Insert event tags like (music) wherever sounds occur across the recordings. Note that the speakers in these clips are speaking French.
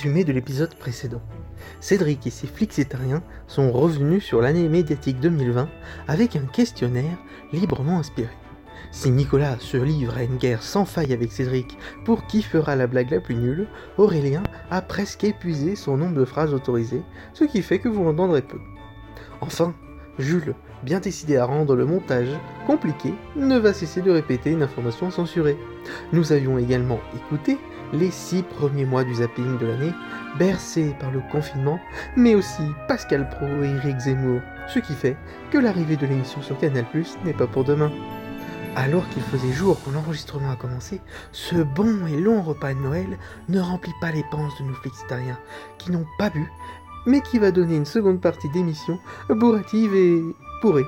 Résumé de l'épisode précédent. Cédric et ses flixitariens sont revenus sur l'année médiatique 2020 avec un questionnaire librement inspiré. Si Nicolas se livre à une guerre sans faille avec Cédric pour qui fera la blague la plus nulle, Aurélien a presque épuisé son nombre de phrases autorisées, ce qui fait que vous l'entendrez peu. Enfin, Jules, bien décidé à rendre le montage compliqué, ne va cesser de répéter une information censurée. Nous avions également écouté les six premiers mois du zapping de l'année, bercés par le confinement, mais aussi Pascal Pro et Eric Zemmour, ce qui fait que l'arrivée de l'émission sur Canal+, n'est pas pour demain. Alors qu'il faisait jour quand l'enregistrement a commencé, ce bon et long repas de Noël ne remplit pas les penses de nos flexitariens, qui n'ont pas bu, mais qui va donner une seconde partie d'émission bourrative et pourrée.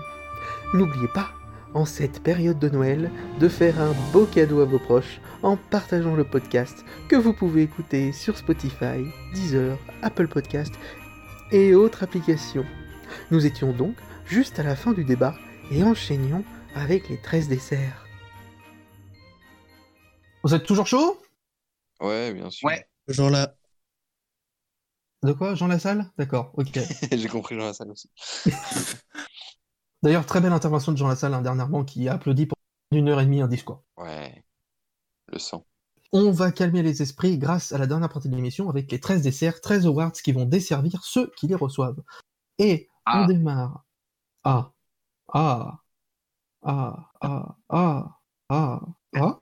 N'oubliez pas, en cette période de Noël, de faire un beau cadeau à vos proches en partageant le podcast que vous pouvez écouter sur Spotify, Deezer, Apple Podcast et autres applications. Nous étions donc juste à la fin du débat et enchaînions avec les 13 desserts. Vous êtes toujours chaud? Ouais, bien sûr. Ouais. Jean là. De quoi? Jean Lassalle? D'accord, ok. (laughs) J'ai compris Jean Lassalle aussi. (laughs) D'ailleurs, très belle intervention de Jean Lassalle hein, dernièrement qui a applaudi pour une heure et demie un discours. Ouais. Le sang. On va calmer les esprits grâce à la dernière partie de l'émission avec les 13 desserts, 13 awards qui vont desservir ceux qui les reçoivent. Et on Ah. démarre. Ah. Ah. Ah. Ah. Ah. Ah. Ah.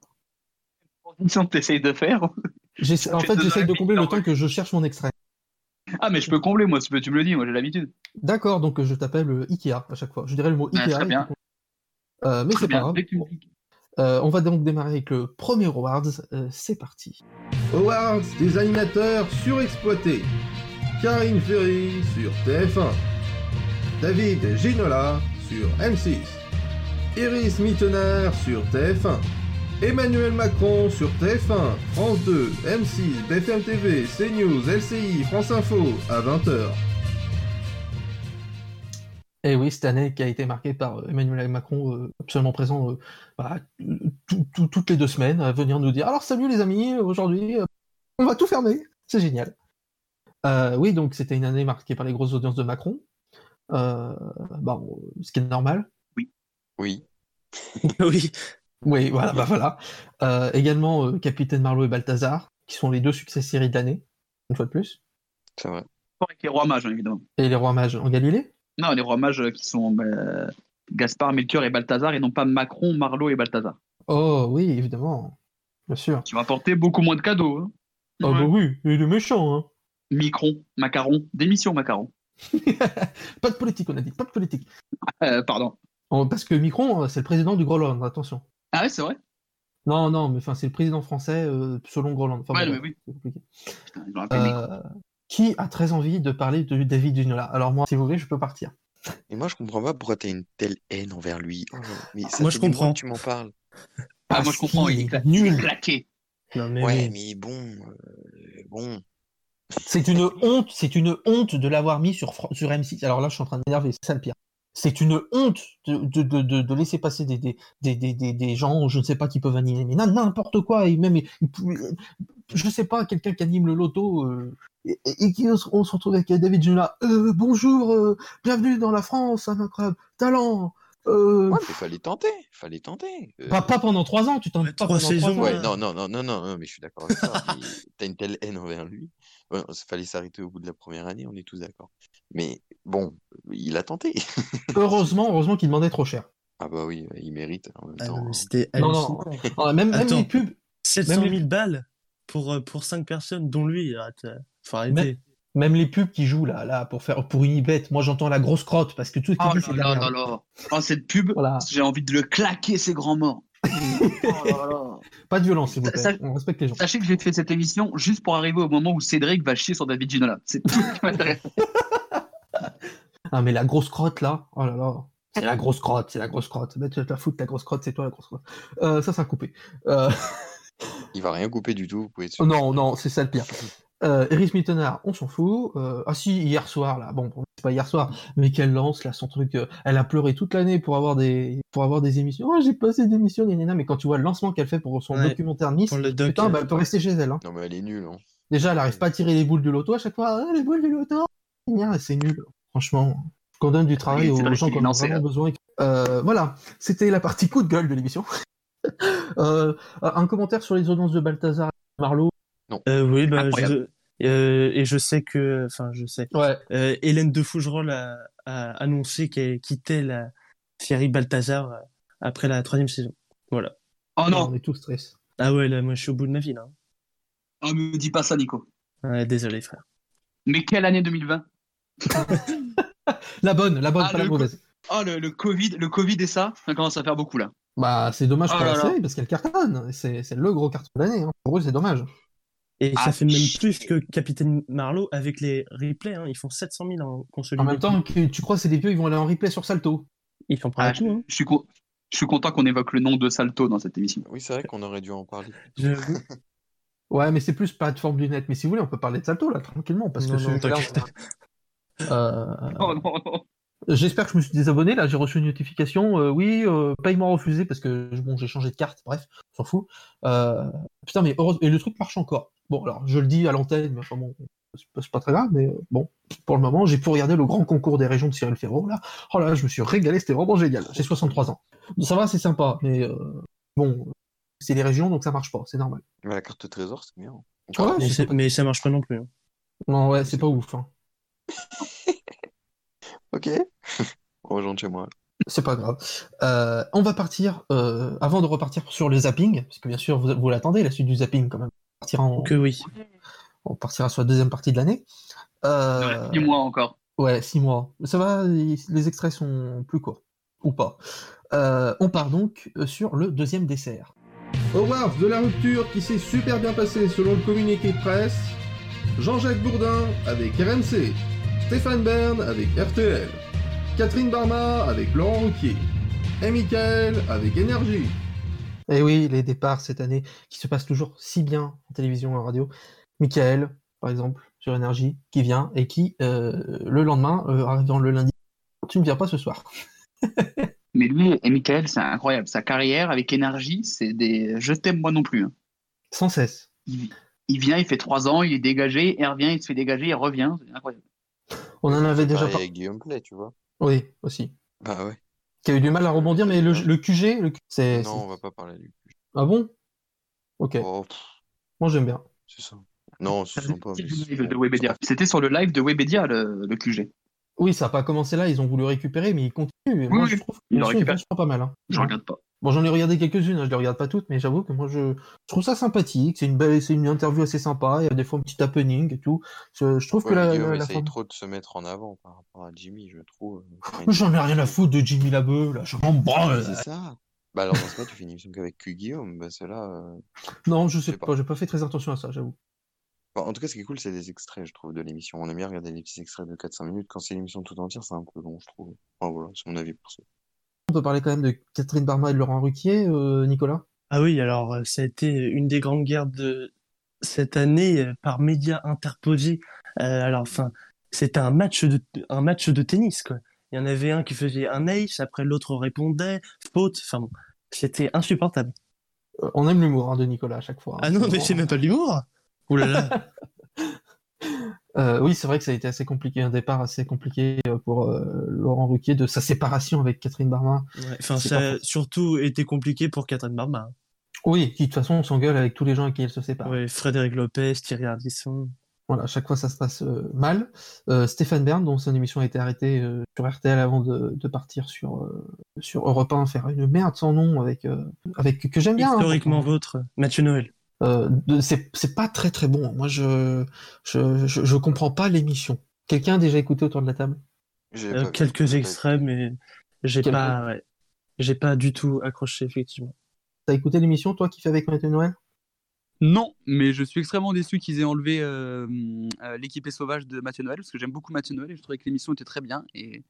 Transition que t'essayes de faire. En fait j'essaye de combler le temps que je cherche mon extrait. Ah, mais je peux combler, moi, tu, peux, tu me le dis, moi, j'ai l'habitude. D'accord, donc euh, je t'appelle euh, Ikea à chaque fois. Je dirais le mot Ouais, Ikea. bien. tu- Euh, mais c'est pas bien. grave. Euh, on va donc démarrer avec le premier awards. Euh, c'est parti. Awards des animateurs surexploités. Karine Ferry sur TF1. David Ginola sur M6. Iris Mittenard sur TF1. Emmanuel Macron sur TF1, France 2, M6, BFM TV, CNews, LCI, France Info à 20h. Et oui, cette année qui a été marquée par euh, Emmanuel Macron, euh, absolument présent euh, bah, tout- tout- toutes les deux semaines, à venir nous dire Alors, salut les amis, aujourd'hui, euh, on va tout fermer. C'est génial. Euh, oui, donc c'était une année marquée par les grosses audiences de Macron. Euh, bon, ce qui est normal. Oui. oui. (laughs) Oui, voilà, bah voilà. Euh, également euh, Capitaine Marlowe et Balthazar, qui sont les deux succès séries de l'année, une fois de plus. C'est vrai. Avec les rois mages, hein, évidemment. Et les rois mages en Galilée. Non, les rois mages euh, qui sont bah, Gaspard, Melchior et Balthazar, et non pas Macron, Marlot et Balthazar. Oh oui, évidemment. Bien sûr. Qui vont apporter beaucoup moins de cadeaux. Hein. Oh bah oui, il est méchant, hein. Micron, Macaron, démission Macaron. (laughs) Pas de politique, on a dit, pas de politique. Euh, pardon. Oh, Parce que Micron, c'est le président du Groenland, attention. Ah ouais, c'est vrai? Non, non, mais enfin, c'est le président français euh, selon Groenland. Enfin, Ouais, bon, mais oui. c'est compliqué. Putain. Euh, qui a très envie de parler de David Ginola Alors moi, si vous voulez, je peux partir. Et moi, je comprends pas pourquoi t'as une telle haine envers lui. Oh, mais ça Moi, je comprends. que tu m'en parles. Ah, moi je comprends, il est nul. claqué. Non, mais Ouais, oui. mais bon. euh, bon. C'est une honte, c'est une honte de l'avoir mis sur, sur M6. Alors là, je suis en train de m'énerver, c'est ça le pire. C'est une honte de, de, de, de, laisser passer des, des, des, des, des, des gens, je ne sais pas, qui peuvent animer, mais n'im- n'importe quoi, et même, je sais pas, quelqu'un qui anime le loto, euh, et, et qui on se on se retrouve avec David Ginola. Euh, bonjour, euh, bienvenue dans la France, un incroyable talent. Euh, Ouais, mais fallait tenter. Fallait tenter. Euh, pas, pas pendant trois ans, tu t'en Ouais, pas trois pendant saisons, ans. Ouais, Ouais. non, non, non, non, non, mais je suis d'accord avec mais T'as une telle haine envers lui. Ouais, il fallait s'arrêter au bout de la première année, on est tous d'accord. Mais bon, il a tenté. (laughs) Heureusement, heureusement qu'il demandait trop cher. Ah bah oui, il mérite en même Ah, temps. hein. c'était Non, non, non, même, même Attends. les pubs, 700 Même- 000 balles pour, euh, pour 5 personnes, dont lui. Euh, faut arrêter. Même les pubs qui jouent là, là pour faire pour Unibet, moi j'entends la grosse crotte parce que tout ce qu'il Oh là là là. Oh, cette pub, Voilà. j'ai envie de le claquer, ces grands morts. (laughs) oh là là. Pas de violence s'il vous plaît. Ça- On respecte les gens. Sachez que j'ai fait cette émission juste pour arriver au moment où Cédric va chier sur David Ginola. C'est tout ce qui m'intéresse. (laughs) Ah mais la grosse crotte là, oh là là. C'est la grosse crotte, c'est la grosse crotte. Mais tu vas te la foutre, la grosse crotte, c'est toi la grosse crotte. Euh, ça, ça a coupé. Euh, (laughs) Il va rien couper du tout, vous pouvez être sûr. non, non, c'est ça le pire. Euh, Eris Mittenard, on s'en fout. Euh, ah si, hier soir là, bon, bon, c'est pas hier soir, mais qu'elle lance là son truc. euh, elle a pleuré toute l'année pour avoir des pour avoir des émissions. Oh, j'ai pas assez d'émissions, gna, gna, gna. mais quand tu vois le lancement qu'elle fait pour son Ouais. documentaire Nice, le doc. putain, bah, elle peut rester chez elle. Hein. Non, mais elle est nulle. Hein. Déjà, elle arrive pas à tirer les boules du loto à chaque fois. Ah, les boules du loto C'est nul. Franchement, qu'on donne du travail Oui, aux vrai gens en ont vraiment là. besoin. Euh, voilà, c'était la partie coup de gueule de l'émission. (laughs) Euh, un commentaire sur les audiences de Balthazar et Marlowe. Euh, oui, bah, je, euh, et je sais que, enfin, je sais. Ouais, Euh, Hélène de Fougerolles a, a annoncé qu'elle quittait la série Balthazar après la troisième saison. Voilà. Oh on non, est tous stress. Ah ouais, là, moi, je suis au bout de ma vie, là. oh, me dis pas ça, Nico. Ouais, désolé, frère. Mais quelle année 2020 (laughs) La bonne, la bonne, Ah, pas la mauvaise. Oh, le, le Covid, le Covid et ça, ça commence à faire beaucoup là. Bah, c'est dommage Oh pour la série parce qu'elle cartonne. C'est c'est le gros carton de l'année. hein. Pour eux, c'est dommage. Et Ah, ça fait même plus que Capitaine Marlowe avec les replays. Hein. Ils font 700 000 en En consolidé. même temps, que tu crois que c'est des vieux, ils vont aller en replay sur Salto. Ils font pas Ah, tout. Hein. Je suis, je suis content qu'on évoque le nom de Salto dans cette émission. Oui, c'est vrai qu'on aurait dû en parler. (laughs) Ouais, mais c'est plus plateforme du net. Mais si vous voulez, on peut parler de Salto là, tranquillement. Parce Non, que non, euh, Oh non, non. J'espère que je me suis désabonné. Là, j'ai reçu une notification. euh, oui, euh, paiement refusé parce que bon, j'ai changé de carte. Bref, on s'en fout. Euh, putain, mais heureusement, et le truc marche encore. Bon, alors je le dis à l'antenne, mais enfin bon, c'est pas, très grave. Mais euh, bon, pour le moment, j'ai pu regarder le grand concours des régions de Cyril Ferraud. Là, oh là, je me suis régalé. C'était vraiment génial. J'ai 63 ans. Ça va, c'est sympa, mais euh, bon, c'est les régions, donc ça marche pas. C'est normal. Mais la carte trésor, c'est bien. Ouais, Mais, c'est c'est- pas- mais ça marche pas non plus. hein. Non, ouais, c'est pas ouf. hein. (laughs) Ok. (laughs) On rejoint chez moi. C'est pas grave. Euh, on va partir, euh, avant de repartir sur le zapping, parce que bien sûr, vous, vous l'attendez, la suite du zapping quand même. On partira, en- Que oui. on partira sur la deuxième partie de l'année. Euh, Dis-moi encore. ouais, six mois. Ça va, les extraits sont plus courts. Ou pas. Euh, on part donc sur le deuxième dessert. Awards de la rupture qui s'est super bien passé selon le communiqué de presse. Jean-Jacques Bourdin avec RMC. Stéphane Bern avec RTL. Catherine Barma avec Laurent Ruquier. Et Michael avec Énergie. Et Eh oui, les départs cette année qui se passent toujours si bien en télévision et en radio. Michael, par exemple, sur Énergie, qui vient et qui, euh, le lendemain, euh, arrivant le lundi, tu ne viens pas ce soir. (laughs) Mais lui et Michael, c'est incroyable. Sa carrière avec énergie, c'est des. Je t'aime moi non plus. hein. Sans cesse. Il, il vient, il fait trois ans, il est dégagé, il revient, il se fait dégager, il revient. C'est incroyable. On en avait déjà Pareil parlé. avec Guillaume Play, tu vois. Oui, aussi. Bah ouais. Qui a eu du mal à rebondir, mais le, le QG, le, c'est. Non, on va pas parler du Ah bon? Ok, Oh, moi j'aime bien. c'est ça. Non, live de Webedia. C'était sur le live de Webedia, le, le QG. Oui, ça n'a pas commencé là, ils ont voulu récupérer, mais ils continuent. Et moi, Oui, je trouve ils qu'ils le sont récupèrent. pas mal. hein. Je regarde pas. Bon, j'en ai regardé quelques-unes, hein, je les regarde pas toutes, mais j'avoue que moi, je, je trouve ça sympathique. C'est une belle, c'est une interview assez sympa. Il y a des fois un petit happening et tout. Je, je trouve Ouais, que la, Guillaume la, la essaye forme- trop de se mettre en avant par rapport à Jimmy, je trouve. (laughs) J'en ai rien à foutre de Jimmy Labeu, là. Je m'en branle. C'est ça. Bah alors dans ce cas, tu fais une émission qu'avec Q Guillaume. Bah celle-là. euh, Non, je sais Je sais pas, pas. j'ai pas fait très attention à ça, j'avoue. en tout cas, ce qui est cool, c'est les extraits, je trouve, de l'émission. On aime bien regarder les petits extraits de 4-5 minutes. Quand c'est l'émission tout entière, c'est un peu long, je trouve. Enfin voilà, c'est mon avis pour ça. On peut parler quand même de Catherine Barma et de Laurent Ruquier, euh, Nicolas? Ah oui, alors euh, ça a été une des grandes guerres de cette année euh, par médias interposés. Euh, alors, enfin, c'était un match de un match de tennis quoi. Il y en avait un qui faisait un ace, après l'autre répondait faute. Enfin bon, c'était insupportable. On aime l'humour hein, de Nicolas à chaque fois. hein. Ah non, mais c'est même pas de l'humour. Ouh là là. (laughs) Euh, oui, c'est vrai que ça a été assez compliqué, un départ assez compliqué euh, pour euh, Laurent Ruquier de sa séparation avec Catherine Barma. Ouais, Enfin, ça a surtout été compliqué pour Catherine Barma. hein. Oui, qui de toute façon on s'engueule avec tous les gens avec qui elle se sépare. Ouais, Frédéric Lopez, Thierry Ardisson. Voilà, à chaque fois ça se passe euh, mal. Stéphane Bern, dont son émission a été arrêtée sur RTL avant de, de partir sur, sur Europe 1, faire une merde sans nom avec, avec que j'aime bien. hein, Historiquement vôtre, Mathieu Noël. Euh, c'est c'est pas très très bon. Moi je je, je, je comprends pas l'émission. Quelqu'un a déjà écouté autour de la table? Euh, pas quelques extraits, mais j'ai pas, ouais, j'ai pas du tout accroché effectivement. T'as écouté l'émission toi qui fais avec Mathieu Noël? Non, mais je suis extrêmement déçu qu'ils aient enlevé euh, euh, l'équipé sauvage de Mathieu Noël, parce que j'aime beaucoup Mathieu Noël et je trouvais que l'émission était très bien. Et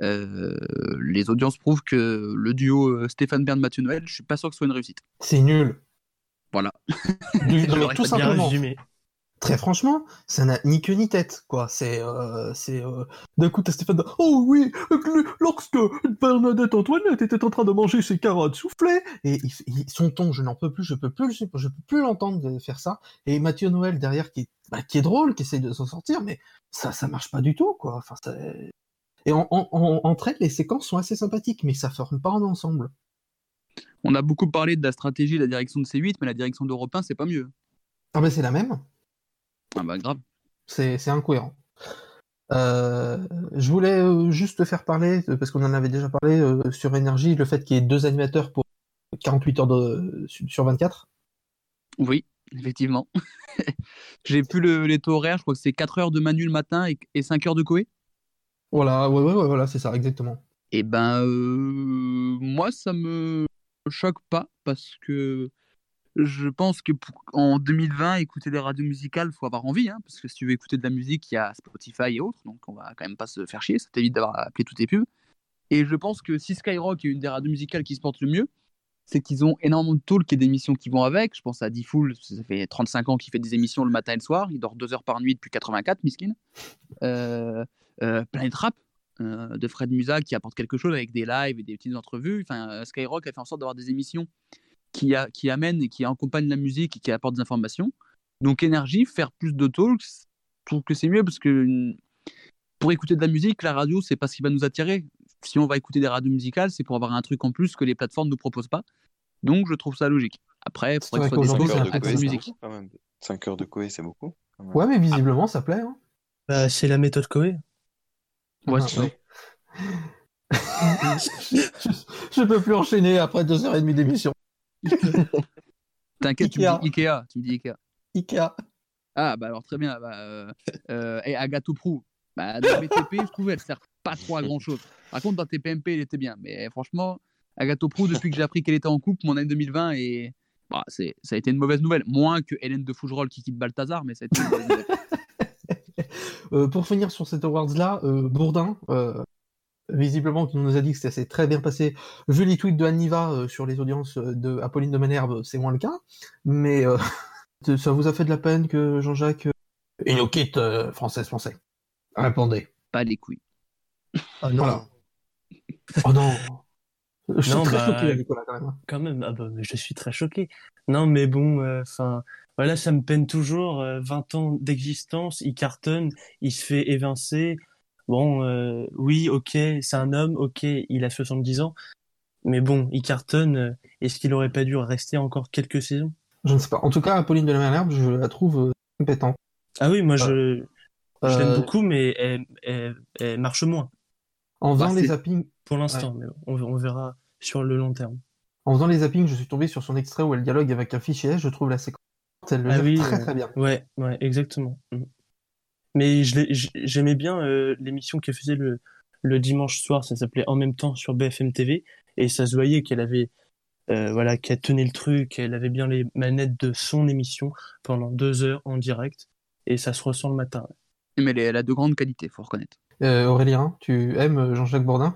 euh, les audiences prouvent que le duo Stéphane Bern-Mathieu Noël, je suis pas sûr que ce soit une réussite. C'est nul. Voilà. (laughs) Non, tout simplement. résumé. très franchement, ça n'a ni queue ni tête, quoi. C'est, euh, c'est, euh, d'un coup, t'as Stéphane, oh oui, lorsque Bernadette Antoinette était en train de manger ses carottes soufflées, et il, il- son ton, je n'en peux plus, je peux plus, je, je peux plus l'entendre faire ça. Et Mathieu Noël derrière qui, est- bah, qui est drôle, qui essaye de s'en sortir, mais ça, ça marche pas du tout, quoi. Enfin, ça- Et en, en, en- entre elles, les séquences sont assez sympathiques, mais ça forme pas un ensemble. On a beaucoup parlé de la stratégie de la direction de C8, mais la direction d'Europe 1, c'est pas mieux. Ah ben c'est la même. Ah bah grave. C'est c'est incohérent. Euh, je voulais euh, juste te faire parler, euh, parce qu'on en avait déjà parlé euh, sur Énergie, le fait qu'il y ait deux animateurs pour 48 heures de, sur 24. Oui, effectivement. (laughs) J'ai plus le, les taux horaires, je crois que c'est 4 heures de Manu le matin et, et 5 heures de Koé. Voilà, ouais, ouais, ouais, voilà, c'est ça, exactement. Et ben, euh, moi, ça me choque pas parce que je pense que pour- en 2020, écouter des radios musicales, faut avoir envie, hein, parce que si tu veux écouter de la musique, il y a Spotify et autres, donc on va quand même pas se faire chier, ça t'évite d'avoir appelé toutes tes pubs. Et je pense que si Skyrock est une des radios musicales qui se porte le mieux, c'est qu'ils ont énormément de talk et d'émissions qui vont avec. Je pense à Diffoul, ça fait 35 ans qu'il fait des émissions le matin et le soir, il dort 2 heures par nuit depuis 84, miskin. Euh, euh, Planet Rap, euh, de Fred Musa qui apporte quelque chose avec des lives et des petites entrevues. Enfin, euh, Skyrock a fait en sorte d'avoir des émissions qui, a- qui amènent et qui accompagnent la musique et qui apportent des informations. Donc, énergie, faire plus de talks, je trouve que c'est mieux parce que mm, pour écouter de la musique, la radio, c'est pas ce qui va nous attirer. Si on va écouter des radios musicales, c'est pour avoir un truc en plus que les plateformes ne nous proposent pas. Donc, je trouve ça logique. Après, vrai ce soit des comme ça. musique. quand même. 5 heures de Koé, c'est beaucoup. Ouais, mais visiblement, ça plaît. Hein. Bah, c'est la méthode Koé. Ouais, Ah, (laughs) je, peux plus enchaîner après deux heures et demie d'émission. (laughs) T'inquiète, tu me dis Ikea. Tu me dis Ikea. Ikea. Ah, bah alors très bien. Bah, euh, euh, et Agathe Prou, bah, dans BTP, je trouve elle sert pas trop à grand chose. Par contre, dans TPMP, elle était bien. Mais franchement, Agathe Prou, depuis que j'ai appris qu'elle était en couple, mon année 2020, et bah, c'est, ça a été une mauvaise nouvelle. Moins que Hélène de Fougerolles qui quitte Balthazar, mais ça a été une mauvaise nouvelle. Euh, pour finir sur cet awards-là, euh, Bourdin, euh, visiblement, qui nous a dit que ça s'est très bien passé. Vu les tweets de Aniva euh, sur les audiences de Apolline de Manerbe, c'est moins le cas. Mais euh, (laughs) ça vous a fait de la peine que Jean-Jacques ait une kit euh, française-français Répondez. Pas les couilles. Ah non, Voilà. (laughs) Oh non Je suis Non, très bah, choqué, Nicolas, quand même. quand même. Ah bah, je suis très choqué. Non, mais bon, enfin, voilà, ça me peine toujours. euh, 20 ans d'existence, il cartonne, il se fait évincer. Bon, euh, oui, ok, c'est un homme, ok, il a 70 ans. Mais bon, il cartonne. euh, Est-ce qu'il aurait pas dû rester encore quelques saisons? Je ne sais pas. En tout cas, Apolline de la Manerbe, je la trouve euh, compétente. Ah oui, moi, je, je Euh, l'aime beaucoup, mais elle, elle- elle marche moins En faisant Bah, les zappings, pour l'instant. Mais on, on verra sur le long terme. en faisant les zappings, je suis tombé sur son extrait où elle dialogue avec un fichier. Je trouve la séquence, elle le Ah gère oui, très euh, très bien. Ouais, ouais, exactement. Mm. Mais j'aimais bien euh, l'émission qu'elle faisait le, le dimanche soir, ça s'appelait En même temps sur BFM TV, et ça se voyait qu'elle avait, euh, voilà, qu'elle tenait le truc, qu'elle avait bien les manettes de son émission pendant deux heures en direct, et ça se ressent le matin. Mais elle, elle a de grandes qualités, faut reconnaître. Euh, Aurélien, tu aimes Jean-Jacques Bourdin?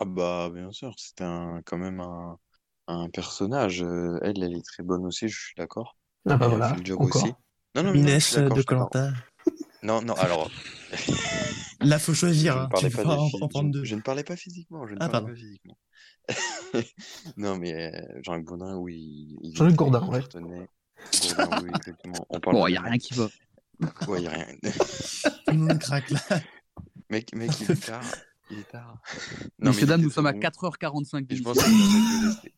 Ah bah bien sûr, c'était un, quand même un, un personnage. Elle, elle est très bonne aussi, je suis d'accord. Ah bah Elle voilà, fait le job encore. aussi. Non, non, mais non, je de je. Colanta. Non, non, alors, (laughs) Là, faut je choisir, ne hein. Tu pas en, prendre je, deux. je ne parlais pas physiquement, je ne Ah, parlais pardon. pas physiquement. (laughs) Non, mais euh, Jean-Luc Bourdin, oui, il Jean-Luc Gourdin, ouais. Gourdin, oui, exactement. On parle Bon, il n'y a rien qui va. Ouais, il y a rien. (laughs) Tout le monde craque là. Mec, mec, il est tard. Il est tard. Non, mais Messieurs, dames, nous sommes à très bon. 4h45 Et je pense rester.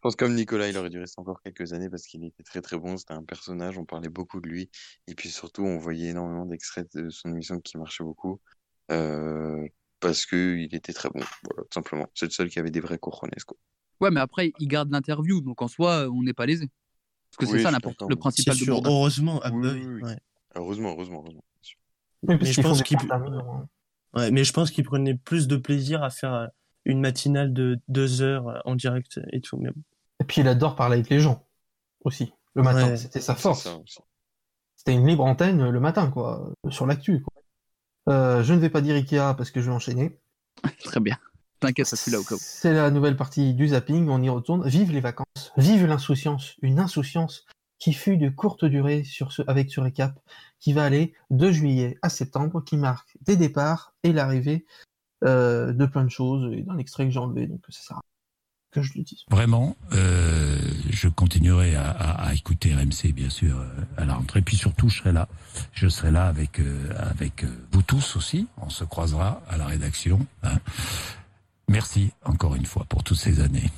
Je pense comme Nicolas, il aurait dû rester encore quelques années parce qu'il était très très bon. C'était un personnage, on parlait beaucoup de lui. Et puis surtout, on voyait énormément d'extraits de son émission qui marchait beaucoup. Euh, parce qu'il était très bon. Voilà, tout simplement. C'est le seul qui avait des vrais cojones, quoi. Ouais, mais après, il garde l'interview, donc en soi, on n'est pas lésé. Parce que Oui, c'est ça l'important- le principal de sûr, heureusement. Ah, Oui, oui, oui, oui. ouais. Heureusement, heureusement, heureusement. Mais je pense qu'il hein. Ouais, mais je pense qu'il prenait plus de plaisir à faire euh, une matinale de deux heures euh, en direct et tout. Mais bon. Et puis il adore parler avec les gens aussi. Le matin, Ouais. c'était sa force. C'était une libre antenne euh, le matin, quoi, euh, sur l'actu. Euh, je ne vais pas dire Ikea parce que je vais enchaîner. (laughs) Très bien. T'inquiète, ça suis là au cas où. C'est la nouvelle partie du zapping, on y retourne. Vive les vacances, vive l'insouciance, une insouciance qui fut de courte durée sur ce, avec ce récap, qui va aller de juillet à septembre, qui marque des départs et l'arrivée euh, de plein de choses, et d'un extrait que j'ai enlevé, donc ça sert à que je. Vraiment, euh, je continuerai à, à, à, écouter RMC, bien sûr, euh, à la rentrée. Puis surtout, je serai là. Je serai là avec euh, avec vous tous aussi. On se croisera à la rédaction. Hein. Merci encore une fois pour toutes ces années.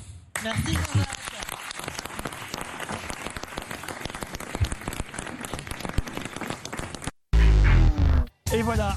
Merci. Merci. Et voilà,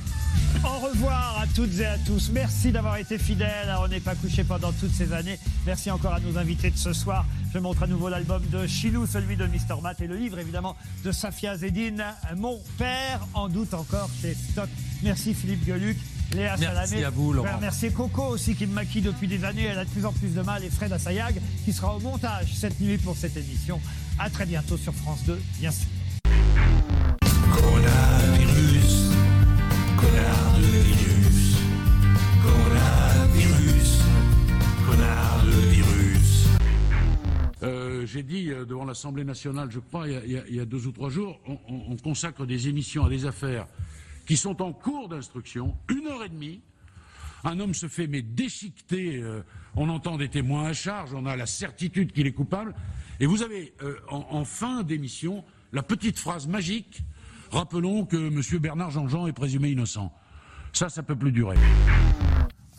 revoir à toutes et à tous. Merci d'avoir été fidèles à On n'est pas couché pendant toutes ces années. Merci encore à nos invités de ce soir. Je montre à nouveau l'album de Chilou, celui de Mr. Matt et le livre évidemment de Safia Zedine, Mon père, en doute encore chez Stock. Merci Philippe Gueluc. Léa Merci Salamé. à vous, Laurent. Merci Coco aussi qui me maquille depuis des années. Elle a de plus en plus de mal. Et Fred Assayag qui sera au montage cette nuit pour cette émission. À très bientôt sur France 2, bien sûr. Coronavirus, connard J'ai dit euh, devant l'Assemblée nationale, je crois, il y, a, deux ou trois jours, on, on- on consacre des émissions à des affaires qui sont en cours d'instruction, une heure et demie. Un homme se fait mais déchiqueter, euh, on entend des témoins à charge, on a la certitude qu'il est coupable. Et vous avez euh, en, fin d'émission la petite phrase magique rappelons que M. Bernard Jean-Jean est présumé innocent. Ça, ça peut plus durer.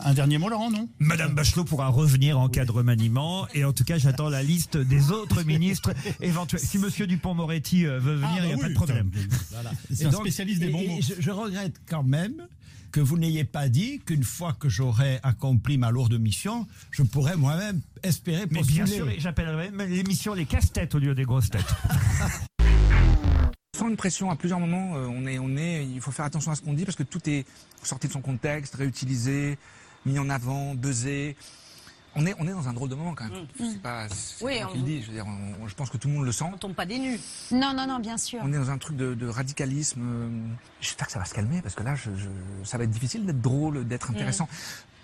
Un dernier mot, Laurent, non Madame Bachelot pourra revenir en cas de remaniement. Et en tout cas, j'attends la liste des autres (laughs) ministres éventuels. Si Monsieur Dupont-Moretti euh, veut venir, Ah, il n'y a bah pas oui, de problème. Voilà. C'est un donc- spécialiste des et- bons et mots. je- Je, regrette quand même que vous n'ayez pas dit qu'une fois que j'aurai accompli ma lourde mission, je pourrais moi-même espérer Mais postuler. bien sûr, j'appellerai même l'émission les casse-têtes au lieu des grosses têtes. Sans une pression à plusieurs moments, euh, on est, on est, il faut faire attention à ce qu'on dit parce que tout est sorti de son contexte, réutilisé, mis en avant, buzzé. On est, on est dans un drôle de moment quand même. C'est pas, c'est Oui, on- dis. Je veux dire, on- je pense que tout le monde le sent. On tombe pas des nues. Non, non, non, bien sûr. On est dans un truc de, de radicalisme. euh, J'espère que ça va se calmer parce que là, je, je- ça va être difficile d'être drôle, d'être intéressant.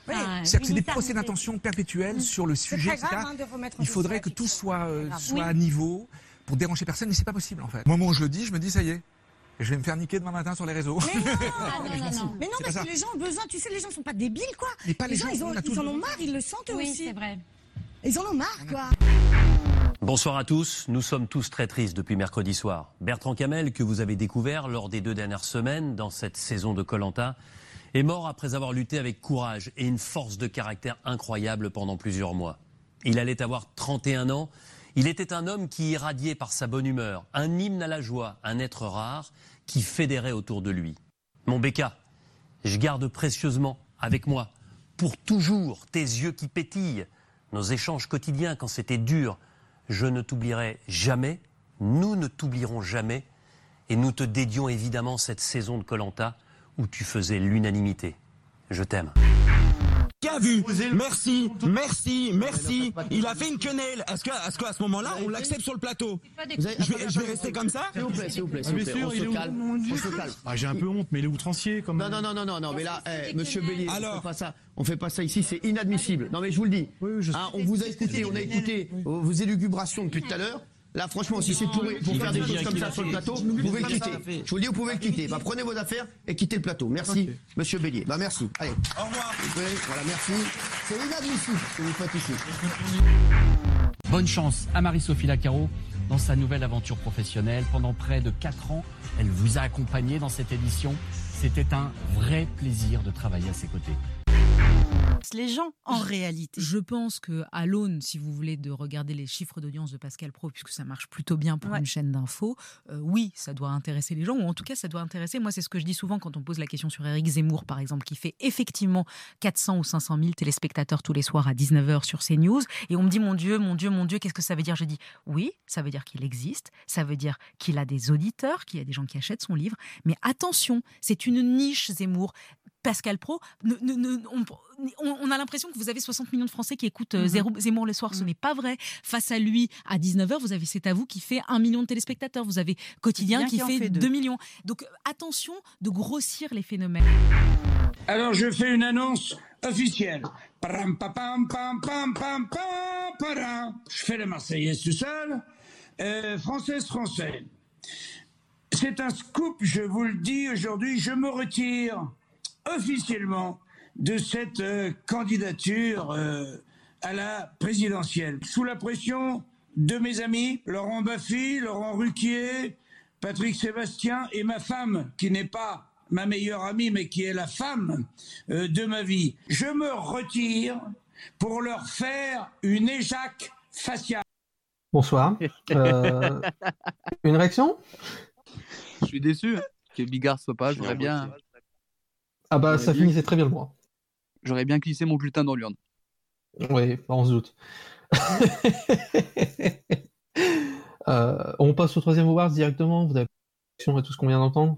Oui, Ah, c'est-à-dire que c'est des procès d'intention perpétuels sur le sujet, grave, hein, de Il faudrait que tout soit, euh, soit Oui. à niveau pour déranger personne, mais c'est pas possible en fait. Au moment où je le dis, je me dis ça y est, je vais me faire niquer demain matin sur les réseaux. Mais non, (laughs) Ah, non, mais non. Mais parce que les gens ont besoin, tu sais, les gens sont pas débiles, quoi. Mais pas les gens, gens, ils, ont, on ils en ont marre, ils le sentent eux Oui, aussi. c'est vrai. Ils en ont marre, quoi. Bonsoir à tous. Nous sommes tous très tristes depuis mercredi soir. Bertrand Camel, que vous avez découvert lors des deux dernières semaines dans cette saison de Colanta, est mort après avoir lutté avec courage et une force de caractère incroyable pendant plusieurs mois. Il allait avoir 31 ans. Il était un homme qui irradiait par sa bonne humeur, un hymne à la joie, un être rare qui fédérait autour de lui. Mon Becca, je garde précieusement avec moi, pour toujours, tes yeux qui pétillent, nos échanges quotidiens quand c'était dur. Je ne t'oublierai jamais, nous ne t'oublierons jamais, et nous te dédions évidemment cette saison de Colanta où tu faisais l'unanimité. Je t'aime. Bien vu. Merci, merci, merci. Il a fait une quenelle. Est-ce que, est-ce qu'à ce moment-là, on l'accepte sur le plateau Je vais, je vais rester comme ça S'il vous plaît, s'il vous plaît, Ah, sûr, on se calme, où on se calme. Ah, J'ai un peu honte, mais il est outrancier quand même. Non, non, non, non, non, mais là, eh, monsieur Bélier, on Alors fait pas ça. On fait pas ça ici, c'est inadmissible. Non, mais je vous le dis. Hein, on vous a écouté, on a écouté vos vos élucubrations depuis tout à l'heure. Là, franchement, si c'est pour, pour faire des choses comme ça sur le plateau, vous pouvez le quitter. Je vous le dis, vous pouvez le quitter. Bah, prenez vos affaires et quittez le plateau. Merci, monsieur Bélier. Bah, merci. Allez. Au revoir. Voilà, merci. C'est inadmissible ce que vous faites ici. Bonne chance à Marie-Sophie Lacaro dans sa nouvelle aventure professionnelle. Pendant près de 4 ans, elle vous a accompagné dans cette édition. C'était un vrai plaisir de travailler à ses côtés. Les gens en réalité. Je pense que à l'aune, si vous voulez, de regarder les chiffres d'audience de Pascal Pro, puisque ça marche plutôt bien pour une chaîne d'infos, euh, oui, ça doit intéresser les gens, ou en tout cas, ça doit intéresser. Moi, c'est ce que je dis souvent quand on pose la question sur Eric Zemmour, par exemple, qui fait effectivement 400 ou 500 000 téléspectateurs tous les soirs à 19h sur CNews, et on me dit mon Dieu, mon Dieu, mon Dieu, qu'est-ce que ça veut dire? Je dis oui, ça veut dire qu'il existe, ça veut dire qu'il a des auditeurs, qu'il y a des gens qui achètent son livre, mais attention, c'est une niche Zemmour. Pascal Pro, ne- ne- ne- on, a l'impression que vous avez 60 millions de Français qui écoutent euh, Mhm. Zéro- Zemmour le soir. Ce n'est pas vrai. Face à lui, à 19h, vous avez C'est à vous qui fait 1 million de téléspectateurs. Vous avez Quotidien qui fait, fait 2 deux. millions. Donc euh, attention de grossir les phénomènes. Alors je fais une annonce officielle. Param, papam, pam, pam, pam, pam, param. Je fais le Marseillaise tout seul. Euh, française, français. C'est un scoop, je vous le dis aujourd'hui, je me retire officiellement de cette euh, candidature euh, à la présidentielle. Sous la pression de mes amis, Laurent Baffy, Laurent Ruquier, Patrick Sébastien et ma femme, qui n'est pas ma meilleure amie, mais qui est la femme euh, de ma vie. Je me retire pour leur faire une éjac faciale. Bonsoir. (laughs) Euh, une réaction? Je suis déçu que Bigard soit pas. J'aurais bien. Ah bah ça bien- finissait très bien le mois. J'aurais bien glissé mon bulletin dans l'urne. Oui, on se doute. (laughs) Euh, on passe au troisième awards directement. Vous avez à tout ce qu'on vient d'entendre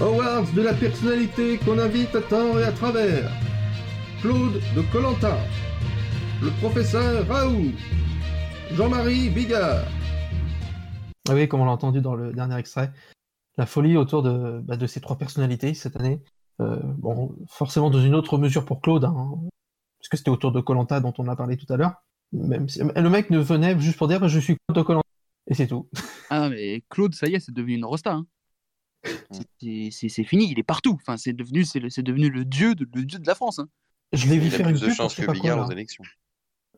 Awards de la personnalité qu'on invite à tort et à travers. Claude de Colanta. Le professeur Raoult. Jean-Marie Bigard. Ah Oui, comme on l'a entendu dans le dernier extrait, la folie autour de, bah, de ces trois personnalités cette année. Euh, bon, forcément dans une autre mesure pour Claude, hein, parce que c'était autour de Colanta dont on a parlé tout à l'heure. Même si- le mec ne venait juste pour dire bah, je suis Claude de Colanta et c'est tout. (laughs) Ah non, mais Claude, ça y est, c'est devenu une rosta. hein. C'est- fini, il est partout. Enfin, c'est devenu, c'est devenu le dieu de, le dieu de la France. hein. Je l'ai vu Il a faire plus une de pub chance pour je sais que pas Bigard quoi, aux élections.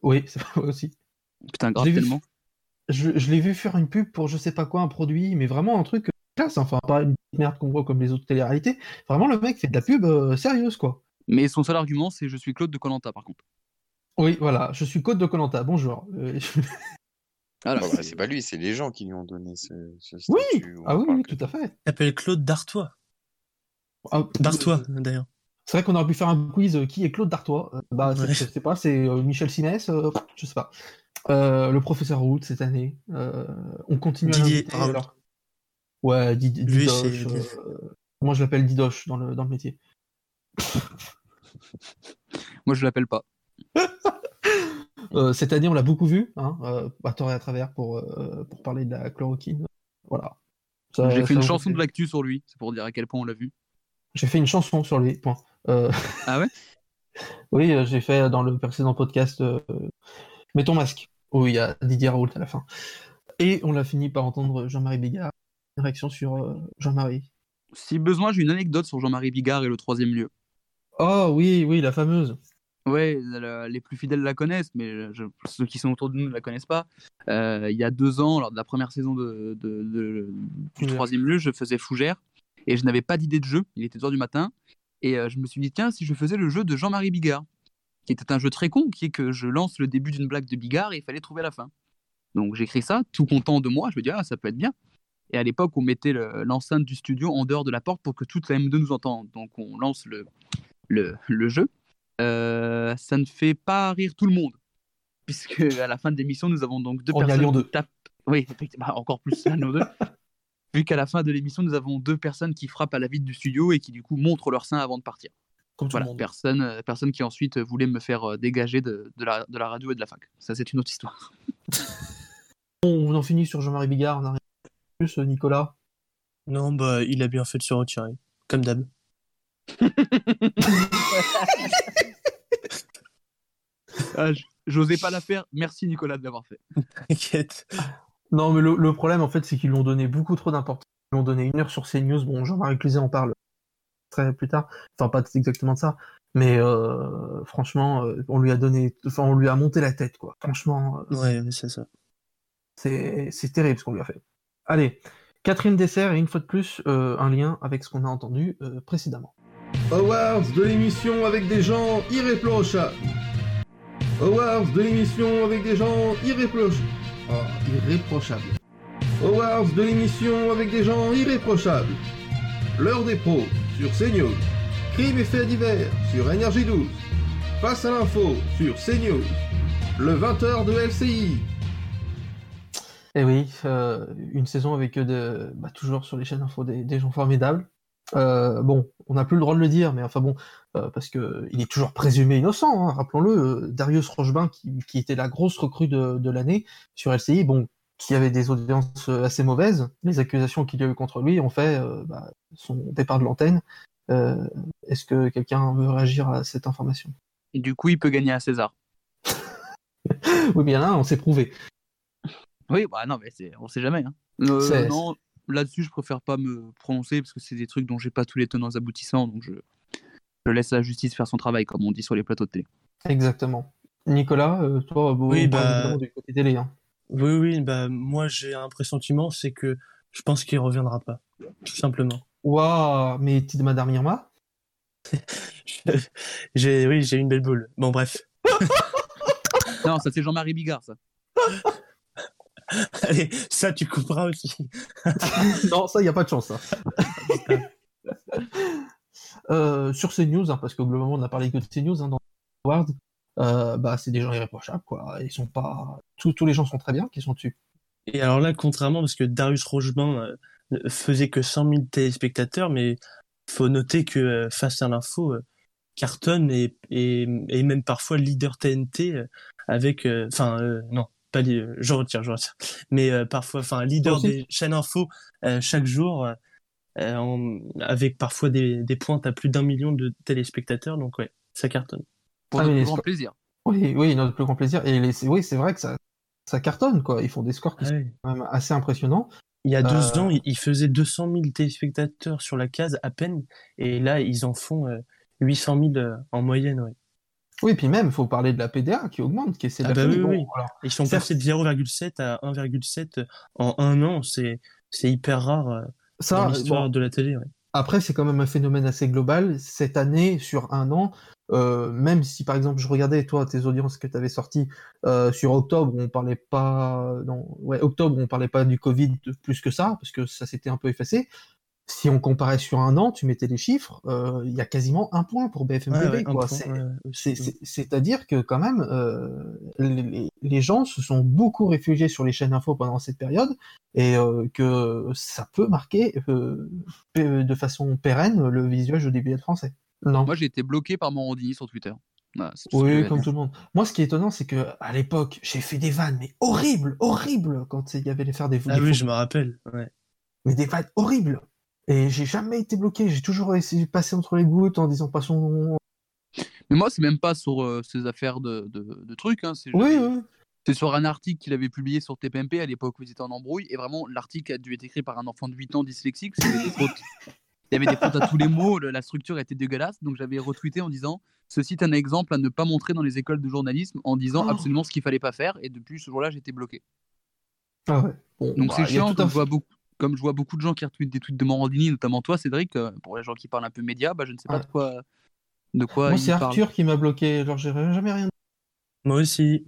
Oui, c'est vrai aussi. Putain, Je grave vu-. Je, je l'ai vu faire une pub pour je sais pas quoi, un produit, mais vraiment un truc classe, enfin pas une petite merde qu'on voit comme les autres télé-réalités. Vraiment, le mec fait de la pub euh, sérieuse, quoi. Mais son seul argument, c'est je suis Claude de Colanta, par contre. Oui, voilà, je suis Côte de Colanta, bonjour. Euh, (laughs) Alors, Ah bah, c'est pas lui, c'est les gens qui lui ont donné ce, ce Oui, statut. où ah oui, oui, que tout à fait. Il s'appelle Claude Dartois. Ah, Dartois, euh, d'ailleurs. C'est vrai qu'on aurait pu faire un quiz euh, qui est Claude Dartois. Euh, bah, c'est- Ouais. je sais pas, c'est euh, Michel Simès, euh, je sais pas. Euh, le professeur Rout cette année. Euh, on continue à Didier alors. Ouais, Did- Lui, Didoche. c'est- euh, moi, je l'appelle Didoche dans le, dans le métier. (laughs) Moi, je l'appelle pas. (laughs) Euh, cette année, on l'a beaucoup vu, hein, euh, à tort et à travers, pour, euh, pour parler de la chloroquine. Voilà. J'ai fait une chanson de l'actu sur lui, c'est pour dire à quel point on l'a vu. J'ai fait une chanson sur lui, point. Euh, Ah ouais? (laughs) Oui, euh, j'ai fait dans le précédent podcast euh, Mets ton masque, où il y a Didier Raoult à la fin. Et on l'a fini par entendre Jean-Marie Bigard, une réaction sur euh, Jean-Marie. Si besoin, j'ai une anecdote sur Jean-Marie Bigard et le troisième lieu. Oh oui, oui, la fameuse. Ouais, la- les plus fidèles la connaissent, mais je- ceux qui sont autour de nous ne la connaissent pas. Euh, il y a deux ans, lors de la première saison de, de- de- du troisième lieu, je faisais Fougère et je n'avais pas d'idée de jeu. Il était 2h du matin et euh, je me suis dit, tiens, si je faisais le jeu de Jean-Marie Bigard, qui était un jeu très con, qui est que je lance le début d'une blague de Bigard et il fallait trouver la fin. Donc j'écris ça, tout content de moi, je me dis, ah, ça peut être bien. Et à l'époque, on mettait le- l'enceinte du studio en dehors de la porte pour que toute la M2 nous entende. Donc on lance le, le, le jeu. Euh, ça ne fait pas rire tout le monde. (laughs) Puisque à la fin de l'émission, nous avons donc deux On personnes qui 2. tapent. Oui, bah, encore plus Lyon 2. (laughs) Vu qu'à la fin de l'émission, nous avons deux personnes qui frappent à la vitre du studio et qui du coup montrent leur sein avant de partir. Comme tout le Voilà, monde. personne, euh, personne qui ensuite voulait me faire euh, dégager de, de la, de la radio et de la fac. Ça, c'est une autre histoire. (laughs) On en finit sur Jean-Marie Bigard, on plus, euh, Nicolas? Non, bah, il a bien fait de se retirer. Comme d'hab. (laughs) Ah, J'osais pas la faire. Merci Nicolas de l'avoir fait. (laughs) T'inquiète. Non, mais le, le problème, en fait, c'est qu'ils lui ont donné beaucoup trop d'importance. Ils lui ont donné une heure sur CNews. Bon, Jean-Marie Cluzet en parle très plus tard. Enfin, pas exactement de ça. Mais euh, franchement, euh, on lui a donné, enfin, on lui a monté la tête, quoi. Franchement, euh, Ouais, ouais, c'est ça. c'est c'est terrible ce qu'on lui a fait. Allez, quatrième dessert et une fois de plus, euh, un lien avec ce qu'on a entendu euh, précédemment. Awards de l'émission avec des gens irréprochables. Awards de l'émission avec des gens irréprochables. Oh, irréprochables. Awards de l'émission avec des gens irréprochables. L'heure des pros sur CNews. Crime et faits divers sur NRJ12. Face à l'info sur CNews. Le 20h de LCI. Et oui, euh, une saison avec de, bah, toujours sur les chaînes info des, des gens formidables. Euh, bon, on n'a plus le droit de le dire, mais enfin bon, euh, parce que il est toujours présumé innocent, hein, rappelons-le. Darius Rochebin, qui, qui était la grosse recrue de, de l'année sur LCI, bon, qui avait des audiences assez mauvaises. Les accusations qu'il y a eu contre lui ont fait bah, son départ de l'antenne. Est-ce que quelqu'un veut réagir à cette information? Et du coup, il peut gagner à César. (laughs) Oui, bien là, on s'est prouvé. Oui, bah non, mais c'est- on sait jamais. hein. Euh, non, là-dessus, je préfère pas me prononcer parce que c'est des trucs dont j'ai pas tous les tenants aboutissants, donc je, je laisse la justice faire son travail, comme on dit sur les plateaux de télé. Exactement. Nicolas, euh, toi, bon, Oui, bah- du côté télé. Hein. Oui, oui, bah, moi j'ai un pressentiment, c'est que je pense qu'il reviendra pas, tout simplement. Waouh, mais petite Madame Irma? (laughs) J'ai, oui, j'ai une belle boule. Bon, bref. (laughs) non, ça c'est Jean-Marie Bigard, ça. (laughs) (laughs) Allez, ça tu couperas aussi. (laughs) non, ça, il n'y a pas de chance. ça. (laughs) Euh, sur ces news, parce que globalement, on a parlé que de ces news hein, dans Award, euh, bah, c'est des gens irréprochables, quoi. Ils sont pas... tous, tous les gens sont très bien qui sont dessus. Et alors là, contrairement, parce que Darius Rochebain euh, faisait que 100 000 téléspectateurs, mais faut noter que euh, face à l'info, euh, et, et même parfois leader TNT avec, enfin non, pas euh, je retire, je retire, mais euh, parfois, enfin leader des chaînes info euh, chaque jour. en- avec parfois des, des pointes à plus d'un million de téléspectateurs, donc ouais, ça cartonne. Pour Ah, notre mais plus grand plaisir. Oui, oui, notre plus grand plaisir. Et les- oui, c'est vrai que ça, ça cartonne, quoi. Ils font des scores qui Ah sont oui. quand même assez impressionnants. Il y a deux ans, il- il faisait 200 000 téléspectateurs sur la case à peine, et là, ils en font euh, 800 000 euh, en moyenne. Ouais. Oui, puis même, il faut parler de la PDA qui augmente, qui de Ah la bah oui, Bon, oui. alors, Ils sont passés de 0,7 à 1,7 en un an. C'est hyper rare euh, Ça, dans l'histoire bon. de la télé. ouais. Après, c'est quand même un phénomène assez global. Cette année, sur un an, euh, même si par exemple je regardais toi tes audiences que tu avais sorties euh, sur octobre, on parlait pas, non, ouais, octobre, on parlait pas du Covid plus que ça parce que ça s'était un peu effacé. Si on comparait sur un an, tu mettais les chiffres, euh, il y a quasiment un point pour BFM TV, ouais, ouais, C'est-à-dire que quand même, euh, les, gens se sont beaucoup réfugiés sur les chaînes info pendant cette période et euh, que ça peut marquer euh, de façon pérenne le visuel au début français. Non. Moi, j'ai été bloqué par Morandini sur Twitter. Oui, comme tout le monde. Moi, ce qui est étonnant, c'est que à l'époque, j'ai fait des vannes, mais horribles, horribles, quand il y avait les faire des, Ah des oui, faux- je me rappelle. Ouais. mais des vannes horribles. Et j'ai jamais été bloqué. J'ai toujours essayé de passer entre les gouttes en disant pas son nom. Mais moi, c'est même pas sur euh, ces affaires de, de, de trucs. Hein, c'est Oui, oui. C'est sur un article qu'il avait publié sur TPMP à l'époque où ils étaient en embrouille. Et vraiment, l'article a dû être écrit par un enfant de 8 ans dyslexique. parce qu'il y avait des fautes. Il y avait des fautes à tous les mots. le- La structure était dégueulasse. Donc j'avais retweeté en disant Ceci est un exemple à ne pas montrer dans les écoles de journalisme en disant Oh. absolument ce qu'il fallait pas faire. Et depuis ce jour-là, j'étais bloqué. Ah ouais. Bon, Donc bah, c'est chiant je, vois beaucoup, comme je vois beaucoup de gens qui retweetent des tweets de Morandini, notamment toi, Cédric. euh, Pour les gens qui parlent un peu média, bah, je ne sais pas Ouais. de quoi, de quoi Moi, c'est. Arthur qui m'a bloqué. Genre, j'ai jamais rien. Moi aussi.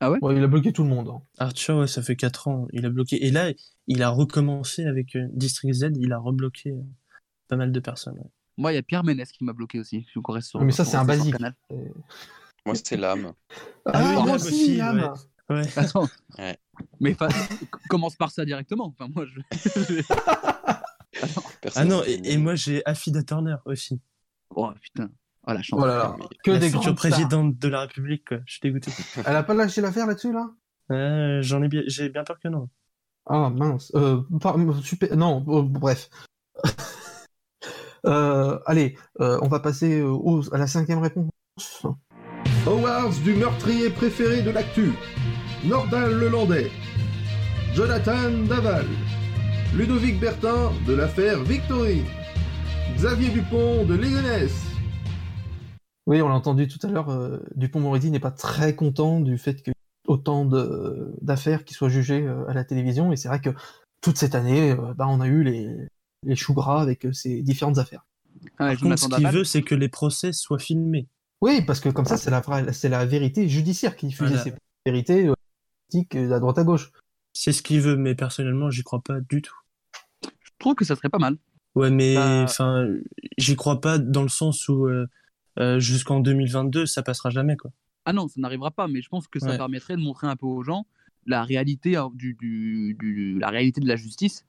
Ah ouais? Ouais, il a bloqué tout le monde. hein. Arthur, ouais, ça fait 4 ans. Il a bloqué. Et là, il a recommencé avec euh, District Z. Il a rebloqué euh, pas mal de personnes. ouais. Moi, il y a Pierre Ménès qui m'a bloqué aussi. Je reste sur, Mais ça, c'est un basique. Moi, c'était l'âme. Ah, oui, moi aussi, Lame. Ouais. Attends. Ouais. Mais commence par ça directement. Enfin, moi, je... (laughs) Ah non, et, et moi j'ai Affida Turner aussi. Oh putain. Oh la chance. Oh là là. Que la des future stars. présidente de la République, quoi. Je suis dégoûté. Elle a pas lâché l'affaire là-dessus, là? Euh, J'en ai bien, j'ai bien peur que non. Ah mince. Euh, par- super... Non, euh, bref. (laughs) Euh, allez, euh, on va passer au- à la cinquième réponse. Awards du meurtrier préféré de l'actu. Nordal Lelandais. Jonathan Daval. Ludovic Bertin de l'affaire Victorine. Xavier Dupont de Léonesse. Oui, on l'a entendu tout à l'heure, euh, Dupont-Moretti n'est pas très content du fait que autant d'affaires qui soient jugées euh, à la télévision, et c'est vrai que toute cette année, euh, bah, on a eu les, les choux gras avec ces différentes affaires. Ah, Par contre, ce qu'il veut, c'est que les procès soient filmés. Oui, parce que comme ça, c'est la, vraie- c'est la vérité judiciaire qui diffuse, Voilà. c'est pas euh, à droite à gauche. C'est ce qu'il veut, mais personnellement, j'y crois pas du tout. Je trouve que ça serait pas mal. Ouais, mais Bah- enfin, j'y crois pas dans le sens où euh, euh, jusqu'en 2022, ça passera jamais, quoi. Ah non, ça n'arrivera pas, mais je pense que ça Ouais. permettrait de montrer un peu aux gens la réalité, hein, du, du- du- la réalité de la justice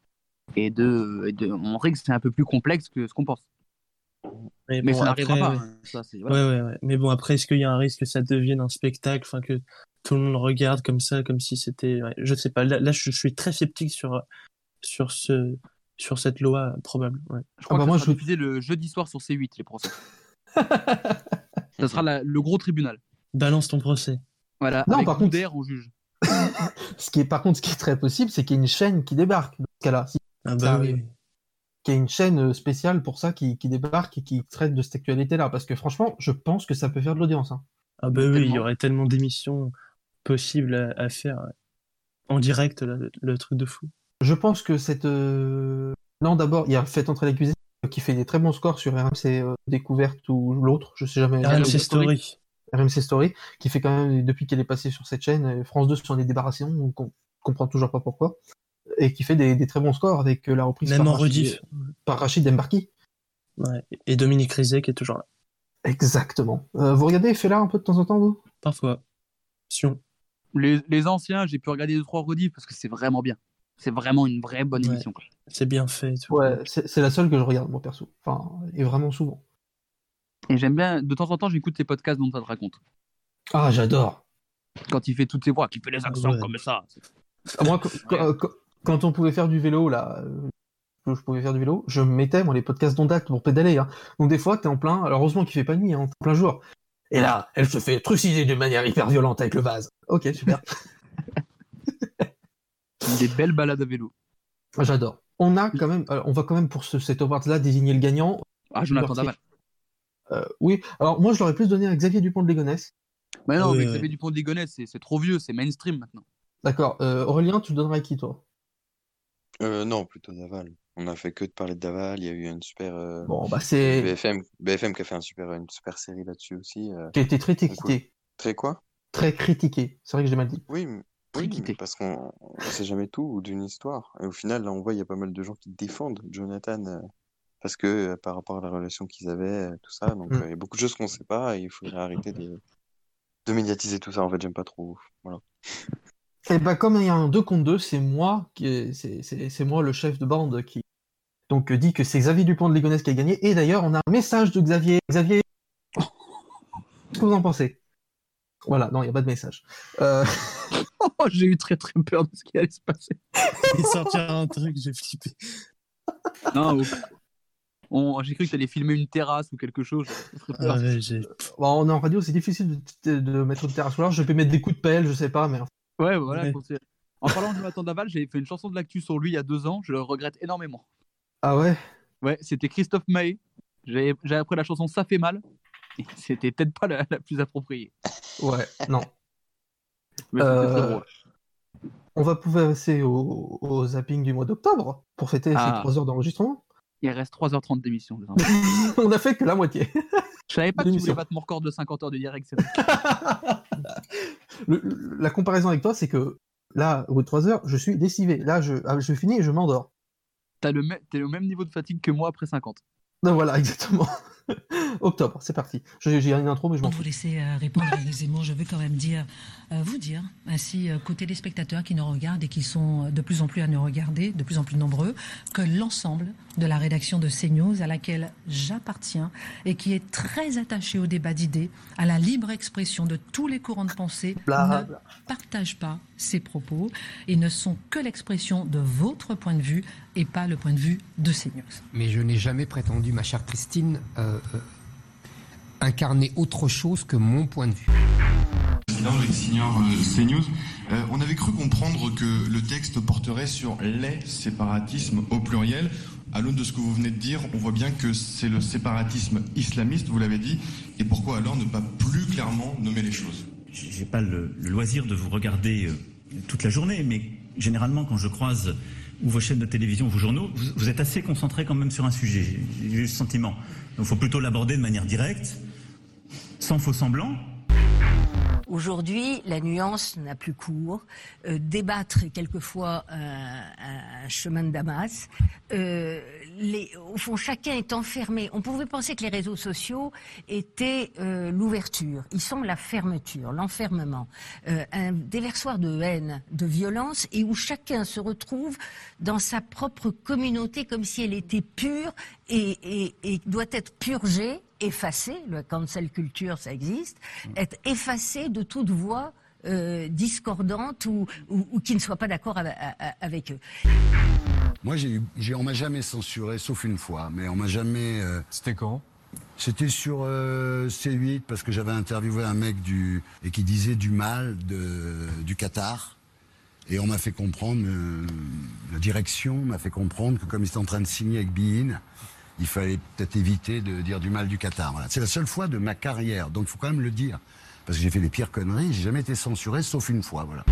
et de, et de montrer que c'est un peu plus complexe que ce qu'on pense. Mais, bon, ça n'arrivera après, pas. ouais. hein. Ça, c'est- voilà. Ouais, ouais, ouais. Mais bon, après, est-ce qu'il y a un risque que ça devienne un spectacle, enfin que tout le monde regarde comme ça, comme si c'était, ouais, je sais pas. Là, là, je, je suis très sceptique sur sur ce sur cette loi probable. Ouais. Je crois bah que moi, ça sera je- diffusé le jeudi soir sur C8, les procès. (laughs) ça sera la- le gros tribunal. Balance ton procès. Voilà, Non, avec par contre- en juge. (laughs) ce qui est par contre, ce qui est très possible, c'est qu'il y ait une chaîne qui débarque dans ce cas-là. si Ah bah oui. Qu'il y ait une chaîne euh, spéciale pour ça qui, qui débarque et qui traite de cette actualité-là. Parce que franchement, je pense que ça peut faire de l'audience. hein. Ah bah oui, il y aurait tellement d'émissions possibles à, à faire ouais. en direct, le, le truc de fou. Je pense que cette. euh, Non, d'abord, il y a Faites entrer la cuisine qui fait des très bons scores sur RMC euh, Découverte ou l'autre, je sais jamais. RMC Story. RMC Story, qui fait quand même, depuis qu'elle est passée sur cette chaîne, euh, France 2 s'en est débarrassé, on com- comprend toujours pas pourquoi, et qui fait des, des très bons scores avec la reprise Même par en Rachid, par Rachid Embarki. Ouais. Et Dominique Rizet qui est toujours là. Exactement. Euh, vous regardez Fela un peu de temps en temps, vous? Parfois. Sion. Les, les anciens, j'ai pu regarder deux trois rediffs parce que c'est vraiment bien. C'est vraiment une vraie bonne Ouais. émission. C'est bien fait. tout. Ouais, c'est c'est la seule que je regarde, moi, perso. Enfin, et vraiment souvent. Et j'aime bien, de temps en temps, j'écoute les podcasts dont ça te raconte. Ah, j'adore. Quand il fait toutes ses voix, qu'il fait les accents Ouais. comme ça. Ah, Moi, quand, quand- quand- quand on pouvait faire du vélo, là, euh, je pouvais faire du vélo, je mettais, moi, les podcasts d'Ondac pour pédaler. Hein. Donc, des fois, t'es en plein, alors heureusement qu'il fait pas nuit, hein, t'es en plein jour. Et là, elle se fait trucider de manière hyper violente avec le vase. Ok, super. (laughs) Des belles balades à vélo. J'adore. On a quand même, alors, on va quand même pour ce, cet award-là désigner le gagnant. Ah, Jonathan Daval. Euh, oui, alors moi, je l'aurais plus donné à Xavier Dupont de Ligonnès. Mais non, Ouais, mais. Xavier Dupont de Ligonnès, c'est trop vieux, c'est mainstream maintenant. D'accord. Euh, Aurélien, tu le donnerais à qui, toi? Euh, non, plutôt Daval. On a fait que de parler de Daval. Il y a eu une super. euh, Bon, bah, c'est- BFM, BFM qui a fait un super, une super série là-dessus aussi. euh. Qui a été très critiqué. Très quoi? Très critiqué. C'est vrai que j'ai mal dit. Oui, mais parce qu'on on sait jamais tout d'une histoire. Et au final, là, on voit, il y a pas mal de gens qui défendent Jonathan euh, parce que euh, par rapport à la relation qu'ils avaient, euh, tout ça. Donc, Mm. euh, il y a beaucoup de choses qu'on sait pas et il faudrait arrêter de, de médiatiser tout ça. En fait, j'aime pas trop. Voilà. Et bah comme il y a un 2 contre 2, c'est moi qui c'est c'est- c'est moi le chef de bande qui donc euh, dit que c'est Xavier Dupont de Ligonnès qui a gagné. Et d'ailleurs, on a un message de Xavier. Xavier, (laughs) qu'est-ce que vous en pensez? Voilà, non, il n'y a pas de message. Euh, Oh, (laughs) j'ai eu très très peur de ce qui allait se passer. (laughs) Il sortira un truc, j'ai flippé. Non, on- j'ai cru que tu allais filmer une terrasse ou quelque chose. Ah ouais, j'ai- bon, on est en radio, c'est difficile de, de mettre une terrasse solaire. Je peux mettre des coups de pelle, je sais pas, mais Ouais, voilà. Ouais. En parlant de Jonathan Daval, j'avais fait une chanson de l'actu sur lui il y a deux ans. Je le regrette énormément. Ah ouais? Ouais, c'était Christophe Maé. J'avais j'avais appris la chanson Ça fait mal. C'était peut-être pas la, la plus appropriée. Ouais, non. (laughs) Mais c'était très Euh, drôle. on va pouvoir passer au, au zapping du mois d'octobre pour fêter Ah. ces 3 heures d'enregistrement. Il reste 3h30 d'émission. (laughs) on a fait que la moitié. Je savais pas que tu voulais battre mon record de 50 heures de direct. c'est vrai. (laughs) Le- le- la comparaison avec toi, c'est que là, au bout de 3 heures, je suis décivé. Là, je, ah, je finis et je m'endors. T'as le T'es au même niveau de fatigue que moi après 50. Donc voilà, (laughs) exactement. Octobre, c'est parti. Je- J'ai une intro, mais je m'en vous laisser euh, répondre (laughs) Zemmour, je veux quand même dire, euh, vous dire, ainsi euh, qu'aux téléspectateurs qui nous regardent et qui sont de plus en plus à nous regarder, de plus en plus nombreux, que l'ensemble de la rédaction de CNews, à laquelle j'appartiens et qui est très attachée au débat d'idées, à la libre expression de tous les courants de pensée, Bla, ne bla. partage pas ces propos et ne sont que l'expression de votre point de vue et pas le point de vue de CNews. Mais je n'ai jamais prétendu, ma chère Christine, euh, euh, incarner autre chose que mon point de vue. Signor euh, CNews, euh, on avait cru comprendre que le texte porterait sur les séparatismes au pluriel. À l'aune de ce que vous venez de dire, on voit bien que c'est le séparatisme islamiste, vous l'avez dit, et pourquoi alors ne pas plus clairement nommer les choses? J'ai pas le, loisir de vous regarder euh, toute la journée, mais généralement, quand je croise ou vos chaînes de télévision ou vos journaux, vous, êtes assez concentré quand même sur un sujet. J'ai ce sentiment. Donc, il faut plutôt l'aborder de manière directe, sans faux semblant. Aujourd'hui, la nuance n'a plus cours. Euh, débattre est quelquefois un, un chemin de Damas. Euh, au fond, chacun est enfermé. On pouvait penser que les réseaux sociaux étaient euh, l'ouverture. Ils sont la fermeture, l'enfermement, euh, un déversoir de haine, de violence, et où chacun se retrouve dans sa propre communauté comme si elle était pure et doit être purgée, effacée. Le cancel culture, ça existe. Être effacée de toute voix euh, discordante ou, ou- ou qui ne soit pas d'accord avec, avec eux. Moi, j'ai on m'a jamais censuré, sauf une fois, mais on m'a jamais. C'était quand? C'était sur euh, C8 parce que j'avais interviewé un mec du et qui disait du mal de, du Qatar. Et on m'a fait comprendre, euh, la direction m'a fait comprendre que comme ils étaient en train de signer avec Bein, il fallait peut-être éviter de dire du mal du Qatar. C'est la seule fois de ma carrière, donc il faut quand même le dire. Parce que j'ai fait des pires conneries, j'ai jamais été censuré, sauf une fois. Voilà.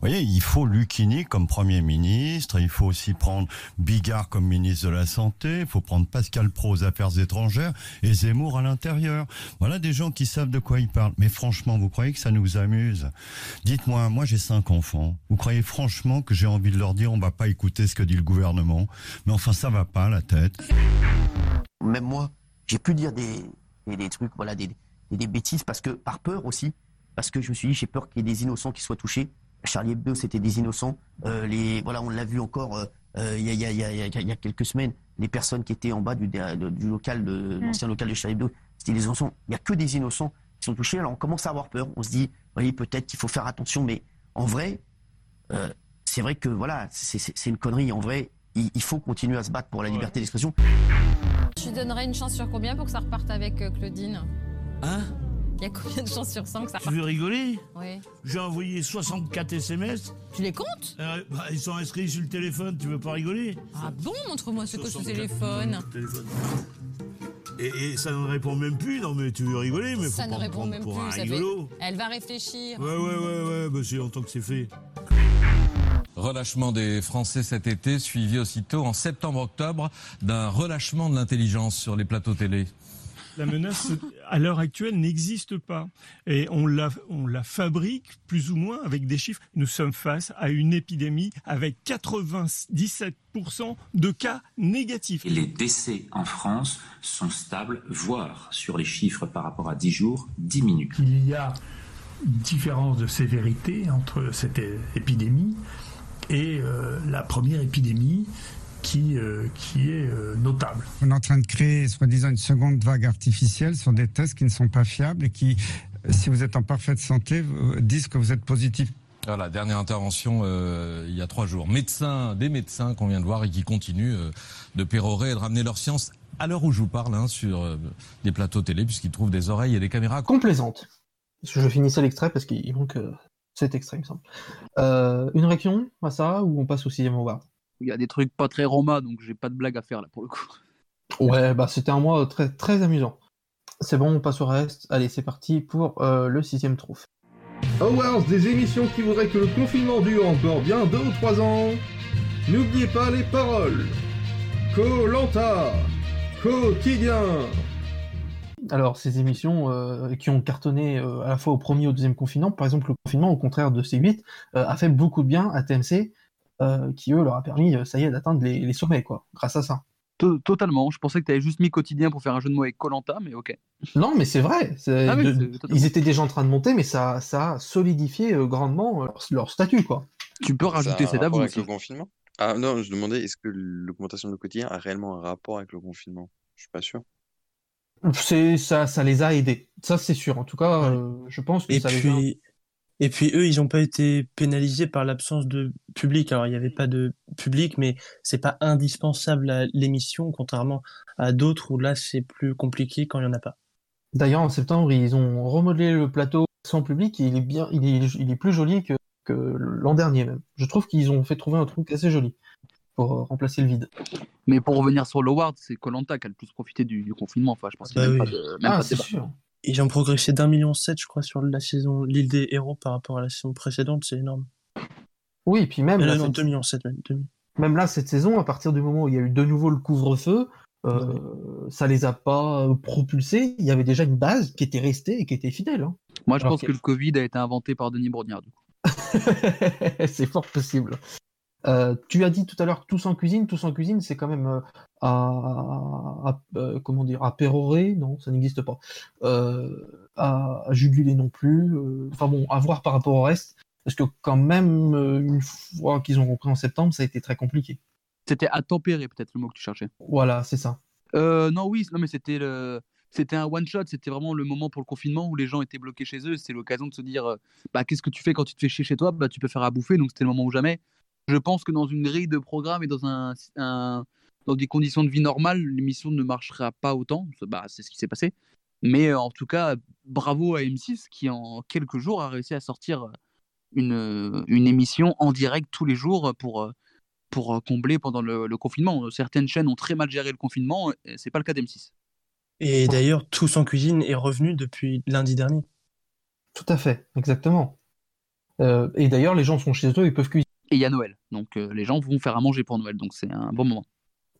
Voyez, il faut Lucchini comme Premier ministre, il faut aussi prendre Bigard comme ministre de la Santé, il faut prendre Pascal Pro aux Affaires étrangères et Zemmour à l'intérieur. Voilà des gens qui savent de quoi ils parlent. Mais franchement, vous croyez que ça nous amuse? Dites-moi, moi j'ai cinq enfants. Vous croyez franchement que j'ai envie de leur dire on va pas écouter ce que dit le gouvernement? Mais enfin, ça va pas la tête. Même moi, j'ai pu dire des, des, des trucs, voilà, des, des bêtises parce que par peur aussi, parce que je me suis dit j'ai peur qu'il y ait des innocents qui soient touchés. Charlie Hebdo, c'était des innocents. Euh, les, voilà, on l'a vu encore euh, euh, il y, a, y, a, y, a, y, a, quelques semaines. Les personnes qui étaient en bas du, du local, de l'ancien local de Charlie Hebdo, c'était des innocents. Il n'y a que des innocents qui sont touchés. Alors on commence à avoir peur. On se dit, voyez, peut-être qu'il faut faire attention. Mais en vrai, c'est vrai que voilà, c'est une connerie. En vrai, il, il, faut continuer à se battre pour la liberté d'expression. Tu donnerais une chance sur combien pour que ça reparte avec Claudine? Hein? Il y a combien de chances sur 100 que ça Tu veux rigoler Oui. J'ai envoyé 64 SMS. Tu les comptes euh, bah, Ils sont inscrits sur le téléphone, tu veux pas rigoler Ah bon Montre-moi ce que ce téléphone. téléphone. Et, et, ça ne répond même plus, non mais tu veux rigoler mais Ça faut ne pas répond même pour plus, un ça rigolo. fait... Elle va réfléchir. Ouais, ouais, ouais, ouais, bah c'est longtemps que c'est fait. Relâchement des Français cet été, suivi aussitôt en septembre-octobre d'un relâchement de l'intelligence sur les plateaux télé. La menace, à l'heure actuelle, n'existe pas. Et on la, on la fabrique plus ou moins avec des chiffres. Nous sommes face à une épidémie avec 97% de cas négatifs. Les décès en France sont stables, voire sur les chiffres par rapport à 10 jours, diminuent. Il y a une différence de sévérité entre cette épidémie et euh, la première épidémie qui, euh, qui est euh, notable. On est en train de créer, soi-disant, une seconde vague artificielle sur des tests qui ne sont pas fiables et qui, si vous êtes en parfaite santé, disent que vous êtes positif. Voilà, dernière intervention euh, il y a trois jours. Médecins, des médecins qu'on vient de voir et qui continuent euh, de pérorer et de ramener leur science à l'heure où je vous parle hein, sur euh, des plateaux télé puisqu'ils trouvent des oreilles et des caméras. Complaisante. Je finissais l'extrait parce qu'il manque cet extrait, il me semble. une réaction à ça ou on passe au sixième award il y a des trucs pas très Roma, donc j'ai pas de blague à faire là pour le coup. Ouais, bah c'était un mois très, très amusant. C'est bon, on passe au reste. Allez, c'est parti pour euh, le sixième trophée. Awards, des émissions qui voudraient que le confinement dure encore bien deux ou trois ans. N'oubliez pas les paroles. Co-Lanta, quotidien. Alors, ces émissions euh, qui ont cartonné euh, à la fois au premier et au deuxième confinement, par exemple, le confinement, au contraire de C8, euh, a fait beaucoup de bien à TMC, euh, qui eux leur a permis, ça y est, d'atteindre les, les, sommets, quoi, grâce à ça. Totalement. Je pensais que tu avais juste mis quotidien pour faire un jeu de mots avec Colanta, mais ok. Non, mais c'est vrai. Ah de... Ils étaient déjà en train de monter, mais ça, ça a solidifié euh, grandement leur, leur, statut, quoi. Tu peux rajouter ça cet avec aussi. le confinement? Ah non, je demandais est-ce que l'augmentation du quotidien a réellement un rapport avec le confinement? Je suis pas sûr. C'est ça, ça les a aidés. Ça, c'est sûr. En tout cas, euh, je pense que Et ça puis, les a. Et puis eux, ils n'ont pas été pénalisés par l'absence de public. Alors il n'y avait pas de public, mais c'est pas indispensable à l'émission, contrairement à d'autres où là c'est plus compliqué quand il y en a pas. D'ailleurs, en septembre, ils ont remodelé le plateau sans public et il est bien, il est, il est plus joli que, que l'an dernier même. Je trouve qu'ils ont fait trouver un truc assez joli pour euh, remplacer le vide. Mais pour revenir sur l'Award, c'est Colanta qui a le plus profité du, du confinement. Enfin, je pense qu'il n'y a Bah même oui. pas de, même Ah, pas de c'est débat. sûr. Ils ont progressé d'un million sept, je crois, sur la saison l'île des héros par rapport à la saison précédente, c'est énorme. Oui, et puis même, là, non, cette- 2 millions 7 même. 2 millions. même là, cette saison, à partir du moment où il y a eu de nouveau le couvre-feu, euh, ça les a pas propulsés. Il y avait déjà une base qui était restée et qui était fidèle. hein. Moi, je Alors pense que le Covid a été inventé par Denis Brognard. Du coup. (laughs) c'est fort possible. Euh, tu as dit tout à l'heure tous en cuisine, tous en cuisine, c'est quand même euh, à, à- euh, comment dire à pérorer, non, ça n'existe pas. À, à juguler non plus. Enfin bon, à voir par rapport au reste, parce que quand même une fois qu'ils ont repris en septembre, ça a été très compliqué. C'était à tempérer, peut-être le mot que tu cherchais. Voilà, c'est ça. Non, oui, non, mais c'était le. C'était un one shot, c'était vraiment le moment pour le confinement où les gens étaient bloqués chez eux. C'est l'occasion de se dire, bah, qu'est-ce que tu fais quand tu te fais chier chez toi? Bah, tu peux faire à bouffer. Donc c'était le moment ou jamais. Je pense que dans une grille de programme et dans un, un- dans des conditions de vie normales, l'émission ne marchera pas autant. Bah, c'est ce qui s'est passé. Mais euh, en tout cas, bravo à M6 qui en quelques jours a réussi à sortir une, une émission en direct tous les jours pour, pour combler pendant le, le confinement. Certaines chaînes ont très mal géré le confinement, c'est pas le cas d'M6. Et d'ailleurs, Tous en cuisine est revenu depuis lundi dernier. Tout à fait, exactement. Euh, et d'ailleurs, les gens sont chez eux, ils peuvent cuisiner. Et il y a Noël, donc euh, les gens vont faire à manger pour Noël, donc c'est un bon moment.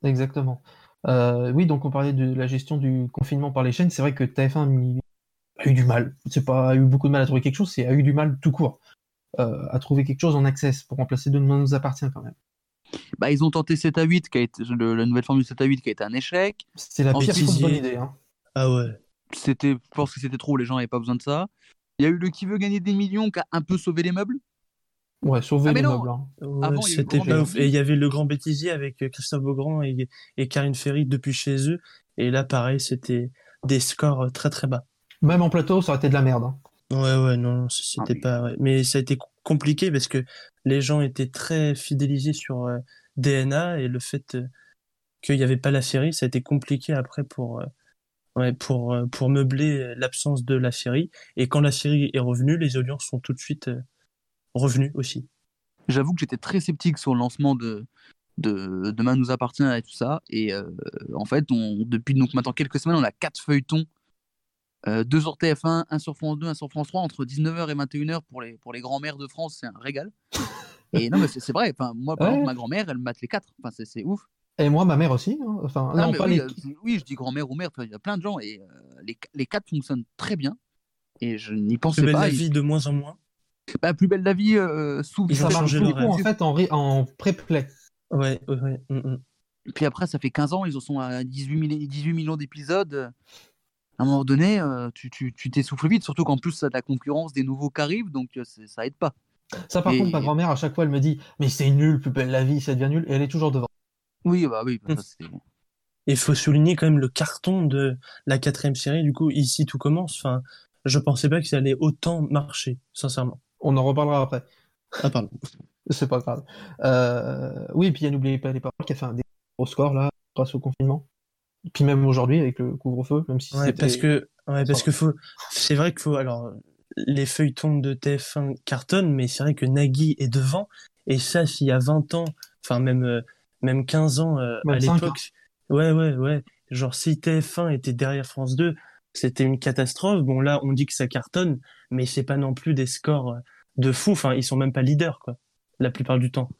Exactement. Euh, oui, donc on parlait de la gestion du confinement par les chaînes. C'est vrai que TF1 a eu du mal. C'est pas a eu beaucoup de mal à trouver quelque chose, c'est a eu du mal tout court euh, à trouver quelque chose en access pour remplacer Demain nous appartient quand même. Bah, ils ont tenté 7 à 8, qui a été, le- la nouvelle formule 7 à 8 qui a été un échec. C'est la pire bonne idée. Hein. Ah ouais. C'était, je pense que c'était trop, les gens n'avaient pas besoin de ça. Il y a eu le qui veut gagner des millions qui a un peu sauvé les meubles. Ouais, sauver Ah, les meubles. hein. Ouais, Avant, il y a eu le c'était pas ouf. Et il y avait le grand bêtisier avec euh, Christophe Beaugrand et, et Karine Ferry depuis chez eux. Et là, pareil, c'était des scores euh, très très bas. Même en plateau, ça aurait été de la merde. hein. Ouais, ouais, non, c'était pas. ouais. Mais ça a été co- compliqué parce que les gens étaient très fidélisés sur euh, DNA et le fait euh, qu'il n'y avait pas la série, ça a été compliqué après pour, euh, ouais, pour, euh, pour meubler l'absence de la série. Et quand la série est revenue, les audiences sont tout de suite revenues aussi. J'avoue que j'étais très sceptique sur le lancement de, de Demain nous appartient et tout ça. Et euh, en fait, on, depuis donc maintenant quelques semaines, on a quatre feuilletons. Euh, deux sur TF1, un sur France 2, un sur France 3, entre 19h et 21h pour les, pour les grands-mères de France, c'est un régal. (laughs) Et non, mais c'est vrai, enfin, moi, par Ouais. exemple, ma grand-mère, elle mate les quatre. Enfin, c'est ouf. Et moi, ma mère aussi. hein. Enfin, non, pas oui, les. euh, oui, je dis grand-mère ou mère, il y a plein de gens et euh, les, les quatre fonctionnent très bien. Et je n'y pensais Plus belle pas. la et- vie de moins en moins. Bah, plus belle la vie, euh, sous Ils ont Ça marche changé beaucoup l'horaire. en fait en, ré- en pré-play. Ouais, ouais, ouais. mm, mm. Puis après, ça fait 15 ans, ils en sont à 18, milli- 18 millions d'épisodes. À un moment donné, euh, tu t'essouffles vite, surtout qu'en plus, ça a de la concurrence des nouveaux qui arrivent, donc euh, ça aide pas. Ça, par Et- contre, ma grand-mère, à chaque fois, elle me dit Mais c'est nul, plus belle la vie, ça devient nul. Et elle est toujours devant. Oui, bah oui, bah, ça, c'est- Et il faut souligner quand même le carton de la quatrième série. Du coup, ici tout commence. Enfin, je pensais pas que ça allait autant marcher, sincèrement. On en reparlera après. Ah pardon. (laughs) C'est pas grave. Euh, Oui, et puis il y a N'oubliez pas les paroles qui a fait un gros score là, grâce au confinement. Et puis même aujourd'hui, avec le couvre-feu, même si Ouais, c'était- parce que, ouais, parce que faut, c'est vrai qu'il faut, alors, les feuilletons de TF1 cartonnent, mais c'est vrai que Nagui est devant. Et ça, s'il y a 20 ans, enfin, même, euh, même 15 ans, euh, à l'époque. Ouais, ouais, ouais. Genre, si TF1 était derrière France 2, c'était une catastrophe. Bon, là, on dit que ça cartonne, mais c'est pas non plus des scores euh, de fou. Enfin, ils sont même pas leaders, quoi. La plupart du temps.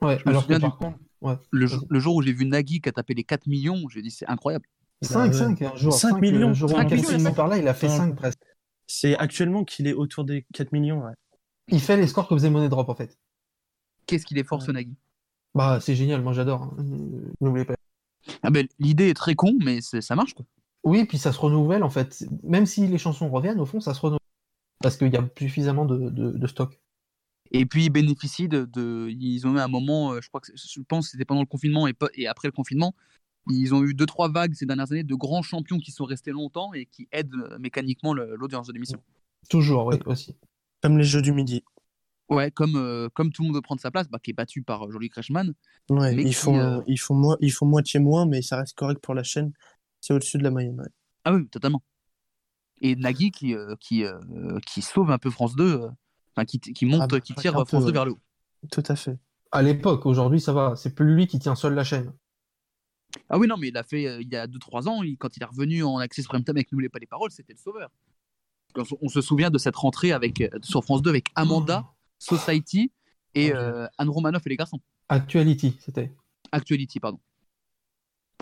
Ouais, Je me alors que par du- contre, ouais. le, jour- le jour où j'ai vu Nagui qui a tapé les 4 millions, j'ai dit c'est incroyable. 5, 5, un jour. 5 cinq, millions. Le jour où millions, nous parlait, il a fait Attends. 5 presque. C'est actuellement qu'il est autour des 4 millions, ouais. Il fait les scores que faisait Money Drop en fait. Qu'est-ce qu'il est fort, ce Nagui? Bah, c'est génial, moi j'adore. hein. Euh, N'oubliez pas. ah ben, L'idée est très con, mais c'est- ça marche quoi. Oui, puis ça se renouvelle en fait. Même si les chansons reviennent, au fond, ça se renouvelle. Parce qu'il y a suffisamment de, de, de stock. Et puis ils bénéficient de, de- Ils ont eu un moment, euh, je crois que je pense que c'était pendant le confinement et, après le confinement, ils ont eu deux trois vagues ces dernières années de grands champions qui sont restés longtemps et qui aident euh, mécaniquement l'audience de l'émission. Toujours, oui, aussi. Comme les jeux du midi. Ouais, comme, euh, comme tout le monde veut prendre sa place, bah, qui est battu par euh, Jolie Kreischmann. Ouais, ils qui, font, euh, ils font moi, ils font moitié moins, mais ça reste correct pour la chaîne. C'est au-dessus de la moyenne. ouais. Ah oui, totalement. Et Nagui qui, euh, qui, euh, qui sauve un peu France 2, euh, enfin qui, qui monte, Ah bah, qui tire France peu, 2 ouais. vers le haut. Tout à fait. À l'époque, aujourd'hui, ça va. C'est plus lui qui tient seul la chaîne. Ah oui, non, mais il a fait euh, il y a 2-3 ans, il- quand il est revenu en Access Prime Time avec N'oubliez pas les paroles, c'était le sauveur. Quand on, on se souvient de cette rentrée avec, euh, sur France 2 avec Amanda, Society et euh, Anne Romanoff et les garçons. Actuality, c'était. Actuality, pardon.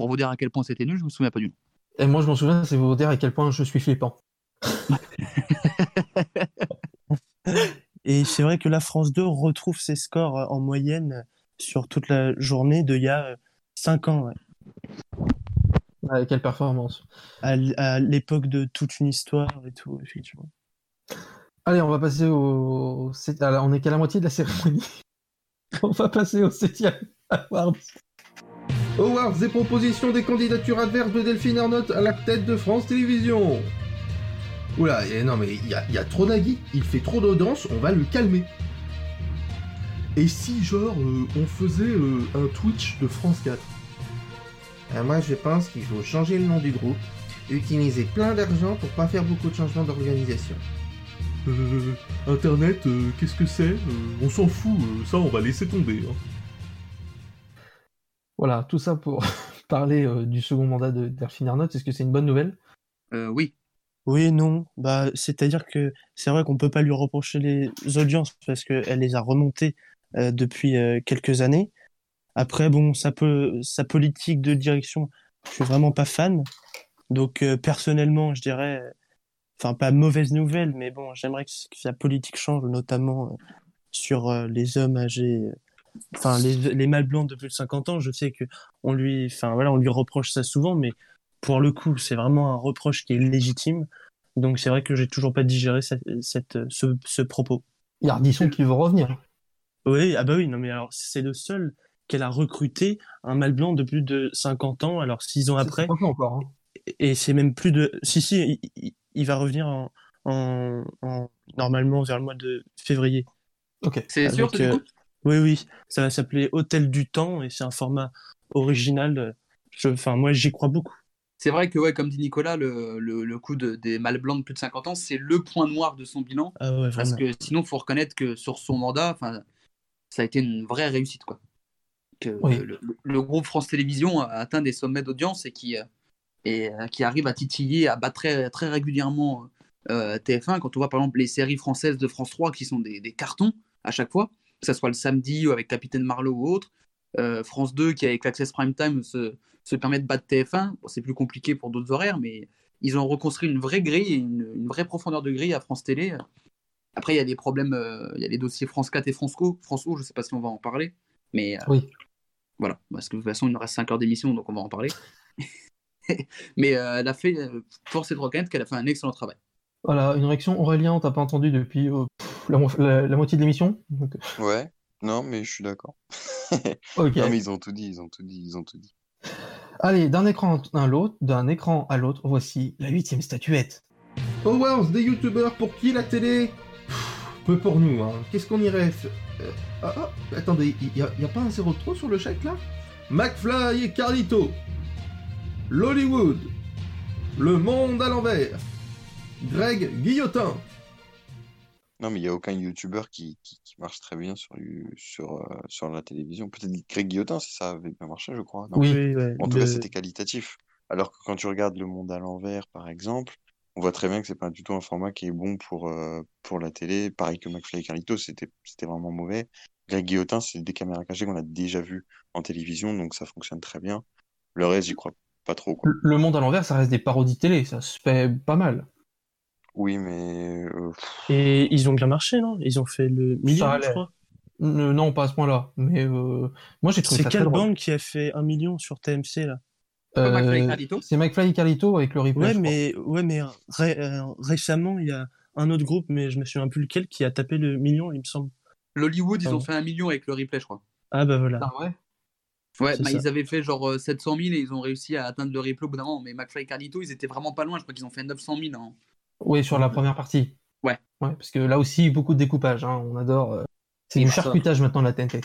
Pour vous dire à quel point c'était nul, je me souviens pas du nom. Et moi, je m'en souviens, c'est vous dire à quel point je suis flippant. (laughs) Et c'est vrai que la France 2 retrouve ses scores euh, en moyenne sur toute la journée d'il y a 5 ans. ouais. Ouais, quelle performance. À, l'époque de toute une histoire et tout, effectivement. Allez, on va passer au. alors, on est qu'à la moitié de la cérémonie. (laughs) on va passer au septième (laughs) award. Awards et propositions des candidatures adverses de Delphine Arnott à la tête de France Télévisions. Oula, non mais il y a, trop Nagui, il fait trop d'audience, on va le calmer. Et si genre euh, on faisait euh, un Twitch de France 4 Euh, moi, je pense qu'il faut changer le nom du groupe, utiliser plein d'argent pour pas faire beaucoup de changements d'organisation. Euh, Internet, euh, qu'est-ce que c'est? On s'en fout, ça on va laisser tomber. hein. Voilà, tout ça pour (laughs) parler euh, du second mandat de Delphine Arnott. Est-ce que c'est une bonne nouvelle? Oui. Oui et non. Bah, c'est-à-dire que c'est vrai qu'on peut pas lui reprocher les audiences parce qu'elle les a remontées euh, depuis euh, quelques années. Après, bon, sa, po- sa politique de direction, je suis vraiment pas fan. Donc, euh, personnellement, je dirais, euh, enfin, pas mauvaise nouvelle, mais bon, j'aimerais que, que sa politique change, notamment euh, sur euh, les hommes âgés, euh, enfin, les, les mâles blancs de plus de 50 ans. Je sais que on lui, enfin, voilà, on lui reproche ça souvent, mais pour le coup, c'est vraiment un reproche qui est légitime. Donc, c'est vrai que j'ai toujours pas digéré cette, cette- ce, ce propos. Il y a Ardisson qui veut revenir. Oui, ah bah oui, non, mais alors, c'est le seul qu'elle a recruté un mâle blanc de plus de 50 ans, alors six ans après. encore. hein. Et c'est même plus de. Si, si, il, il- il va revenir en, en, en- normalement vers le mois de février. Ok. C'est sûr, du coup Oui, oui. Ça va s'appeler Hôtel du Temps et c'est un format original. Je, enfin, moi, j'y crois beaucoup. C'est vrai que, ouais, comme dit Nicolas, le, le, le coup de- des mâles blancs de plus de 50 ans, c'est le point noir de son bilan. Ah ouais, parce que sinon, il faut reconnaître que sur son mandat, enfin, ça a été une vraie réussite. Quoi. Que Oui. le, le- le groupe France Télévisions a atteint des sommets d'audience et qui, euh, et, euh, qui arrive à titiller, à battre très, très régulièrement euh, TF1. Quand on voit par exemple les séries françaises de France 3 qui sont des, des cartons à chaque fois, que ce soit le samedi ou avec Capitaine Marlowe ou autre, euh, France 2 qui avec l'Access Prime Time se, se permet de battre TF1. Bon, c'est plus compliqué pour d'autres horaires, mais ils ont reconstruit une vraie grille, une, une vraie profondeur de grille à France Télé. Après, il y a des problèmes, euh, il y a les dossiers France 4 et France O. France O, je sais pas si on va en parler, mais euh, Oui. voilà, parce que de toute façon, il nous reste 5 heures d'émission, donc on va en parler. (laughs) mais elle a fait, force est de reconnaître qu'elle a fait un excellent travail. Voilà, une réaction Aurélien, on t'a pas entendu depuis la, mo- la- la moitié de l'émission. Donc, euh, Ouais, non, mais je suis d'accord. (laughs) Ok. Non, mais ils ont tout dit, ils ont tout dit, ils ont tout dit. Allez, d'un écran à l'autre, d'un écran à l'autre, voici la huitième statuette. Powers, des youtubeurs pour qui la télé? Pff, Peu pour nous, hein. Qu'est-ce qu'on irait euh, ah, ah, attendez, il y, a- y a pas un zéro de trop sur le chèque là? McFly et Carlito. L'Hollywood. Le monde à l'envers. Greg Guillotin. Non, mais il n'y a aucun youtubeur qui, qui, qui marche très bien sur, euh, sur la télévision. Peut-être Greg Guillotin, si ça avait bien marché, je crois. non Oui, ouais, En tout cas, c'était qualitatif. Alors que quand tu regardes Le Monde à l'envers, par exemple, on voit très bien que c'est pas du tout un format qui est bon pour, euh, pour la télé. Pareil que McFly et Carlito, c'était c'était vraiment mauvais. Greg Guillotin, c'est des caméras cachées qu'on a déjà vues en télévision, donc ça fonctionne très bien. Le reste, j'y crois pas trop. quoi. Le monde à l'envers, ça reste des parodies télé, ça se fait pas mal. Oui, mais euh, Et ils ont bien marché, non? Ils ont fait le million, Ça je crois. Euh, non, pas à ce point-là. Mais euh, moi, j'ai trouvé C'est ça quelle bande qui a fait un million sur TMC là? Euh, McFly et Carlito? C'est McFly et Carlito avec le replay. Ouais, je crois. mais ouais, mais ré- euh, récemment il y a un autre groupe, mais je me souviens plus lequel, qui a tapé le million, il me semble. L'Hollywood, ils ont fait un million avec le replay, je crois. Ah bah voilà. Ah ouais? Ouais, bah, ils avaient fait genre euh, 700 000 et ils ont réussi à atteindre le replay au bout d'un moment. Mais McFly et Carlito, ils étaient vraiment pas loin. Je crois qu'ils ont fait 900 000. hein. Oui, sur la première partie. Ouais. Ouais, parce que là aussi, beaucoup de découpage. hein, On adore. euh, C'est du ça. charcutage maintenant, la TNT.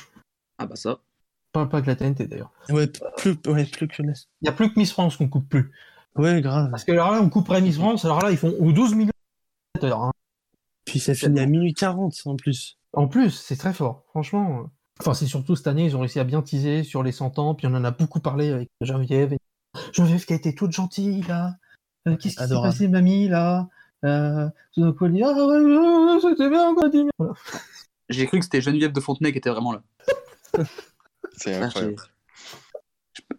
Ah bah ça. Pas, pas que la TNT d'ailleurs. Ouais, plus, ouais, plus que Il n'y a plus que Miss France qu'on coupe plus. Ouais, grave. Parce que alors là, on couperait Miss France, alors là, ils font ou 12 millions de hein. Puis ça finit à minuit 40 en plus. En plus, c'est très fort, franchement. Enfin, c'est surtout cette année, ils ont réussi à bien teaser sur les 100 ans, puis on en a beaucoup parlé avec Geneviève. et- Geneviève qui a été toute gentille, là. Euh, Qu'est-ce qui s'est passé, mamie, là? Euh, Tout d'un coup, elle dit Ah ouais, ouais, c'était bien, quoi, dis- Voilà. J'ai cru que c'était Geneviève de Fontenay qui était vraiment là. (laughs) c'est incroyable.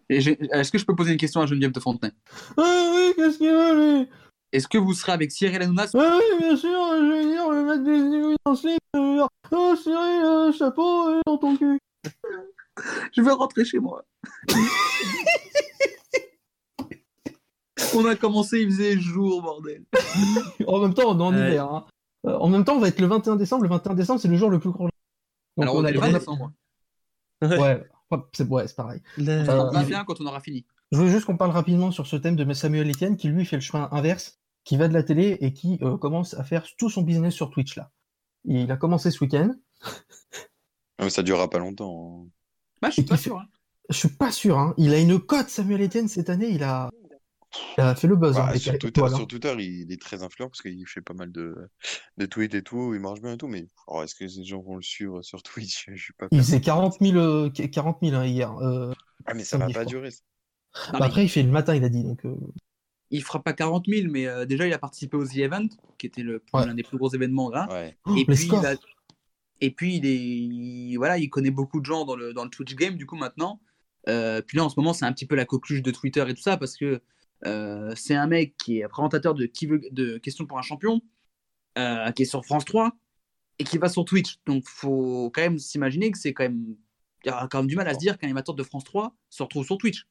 Est-ce que je peux poser une question à Geneviève de Fontenay? Ah oui, qu'est-ce qu'il veut, lui? Est-ce que vous serez avec Cyril Hanouna Ah oui, bien sûr, je vais dire, je vais mettre des aiguilles dans le slip, vais Oh, Cyril, euh, chapeau euh, dans ton cul. (laughs) Je veux rentrer chez moi. (laughs) On a commencé, il faisait jour, bordel. (laughs) en même temps, on est en Ouais. hiver. hein. Euh, en même temps, on va être le 21 décembre. Le 21 décembre, c'est le jour le plus court. Donc, Alors, on on a le le 20 décembre. Ouais, c'est ouais, c'est pareil. On sera Euh, le 21 quand on aura fini. Je veux juste qu'on parle rapidement sur ce thème de Samuel Etienne qui lui fait le chemin inverse, qui va de la télé et qui euh, commence à faire tout son business sur Twitch là. Il a commencé ce week-end. Mais ça durera pas longtemps. hein. Bah, je suis pas sûr. hein. Je suis pas sûr. Hein. Il a une cote Samuel Etienne cette année. Il a. Il a fait le buzz. Bah, hein, sur, avec- Twitter, voilà. sur Twitter, il, est très influent parce qu'il fait pas mal de, de tweets et tout, il marche bien et tout, mais oh, est-ce que les gens vont le suivre sur Twitch? (laughs) Je suis pas Il faisait 40 000, euh, 40 000 hein, hier. euh, Ah, mais ça va pas durer. ça. Bah, après, il fait le matin, il a dit. Donc, euh, Il fera pas 40 000, mais euh, déjà, il a participé au The Event, qui était Ouais. l'un des plus gros événements gras. Oh, Et puis, il a- et puis, il est, il- voilà, il connaît beaucoup de gens dans le, dans le Twitch game, du coup, maintenant. Euh, puis là, en ce moment, c'est un petit peu la coqueluche de Twitter et tout ça, parce que euh, c'est un mec qui est présentateur de, qui veut, de Questions pour un champion, euh, qui est sur France 3, et qui va sur Twitch. Donc, faut quand même s'imaginer que c'est quand même. Il y aura quand même du mal à se dire qu'un animateur de France 3 se retrouve sur Twitch.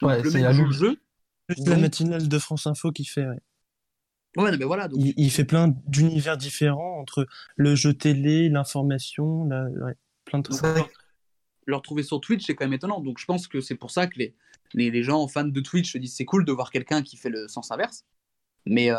Donc, Ouais, le c'est mec la joue le jeu. Juste la matinale de France Info qui fait. ouais. Ouais, non, mais voilà. Donc, Il, il fait plein d'univers différents entre le jeu télé, l'information, la- ouais, plein de trucs. Le retrouver sur Twitch, c'est quand même étonnant. Donc je pense que c'est pour ça que les, les, les gens fans de Twitch se disent c'est cool de voir quelqu'un qui fait le sens inverse. Mais euh,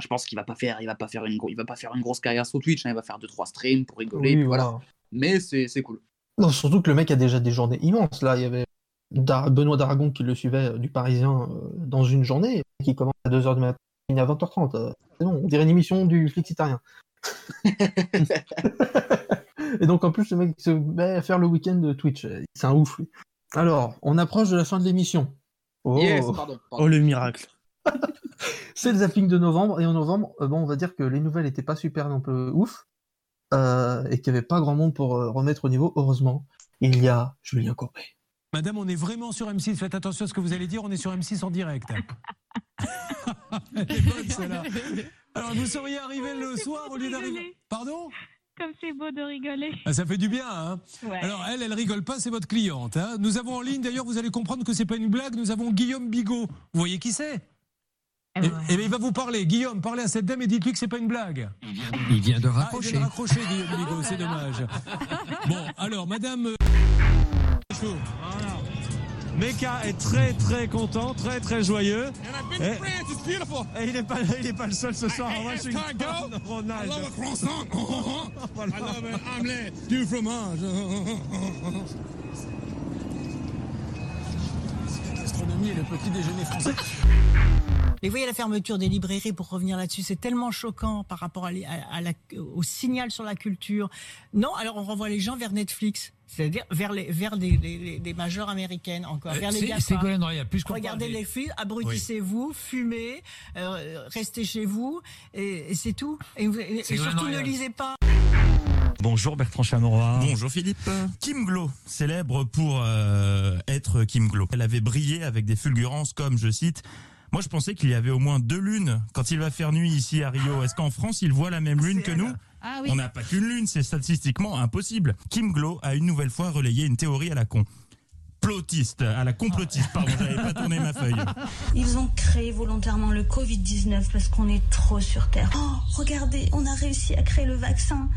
je pense qu'il va pas faire, il va pas faire une, il va pas faire une grosse carrière sur Twitch. hein. il va faire deux trois streams pour rigoler. Oui, puis voilà. voilà. Mais c'est c'est cool. Non, surtout que le mec a déjà des journées immenses. Là, il y avait Dar- Benoît Daragon qui le suivait euh, du Parisien euh, dans une journée, qui commence à 2h du matin, finit à 20h30. euh, c'est bon, on dirait une émission du flixitarien. (laughs) (laughs) Et donc, en plus, le mec se met à faire le week-end de Twitch. C'est un ouf, lui. Alors, on approche de la fin de l'émission. Oh. Yes, pardon, pardon. Oh le miracle. (laughs) C'est le zapping de novembre, et en novembre, euh, bon, on va dire que les nouvelles n'étaient pas super non plus ouf, euh, et qu'il n'y avait pas grand monde pour euh, remettre au niveau, heureusement. Il y a Julien Courbet. Madame, on est vraiment sur M6. Faites attention à ce que vous allez dire. On est sur M6 en direct. (laughs) Elle est bonne, celle-là. Alors, vous seriez arrivé le soir au lieu d'arriver. Pardon? Comme c'est beau de rigoler. Ah, Ça fait du bien, hein Ouais. Alors, elle, elle rigole pas, c'est votre cliente. hein. Nous avons en ligne, d'ailleurs, vous allez comprendre que c'est pas une blague. Nous avons Guillaume Bigot. Vous voyez qui c'est? Eh et, et bien, il va vous parler. Guillaume, parlez à cette dame et dites-lui que c'est pas une blague. Il vient de Ah, il raccrocher. vient de raccrocher, Guillaume Bigot, c'est dommage. (laughs) Bon, alors, madame. euh, Voilà. Meka est très très content, très très joyeux. Et, et il n'est pas, il n'est pas le seul ce soir à Washington. (laughs) Ronald. I love a croissant. (laughs) I love an omelette du fromage. Gastronomie et le petit déjeuner français. (laughs) Et vous voyez la fermeture des librairies, pour revenir là-dessus, c'est tellement choquant par rapport à, les- à- à la- au signal sur la culture. Non, alors on renvoie les gens vers Netflix, c'est-à-dire vers les vers des, des, américaines encore, Euh, vers les Royal, plus Regardez les films, abrutissez-vous, fumez, euh, restez chez vous, et, et c'est tout. Et, surtout ne lisez pas. Bonjour Bertrand Chameroy. Bonjour Philippe. Kim Glo, célèbre pour euh, être Kim Glo. Elle avait brillé avec des fulgurances comme, je cite, moi je pensais qu'il y avait au moins deux lunes quand il va faire nuit ici à Rio. Est-ce qu'en France il voit la même lune que nous Ah oui. On n'a pas qu'une lune, c'est statistiquement impossible. Kim Glo a une nouvelle fois relayé une théorie à la con. Plotiste, à la complotiste, pardon, j'avais pas tourné ma feuille. Ils ont créé volontairement le Covid-19 parce qu'on est trop sur Terre. Oh, regardez, on a réussi à créer le vaccin.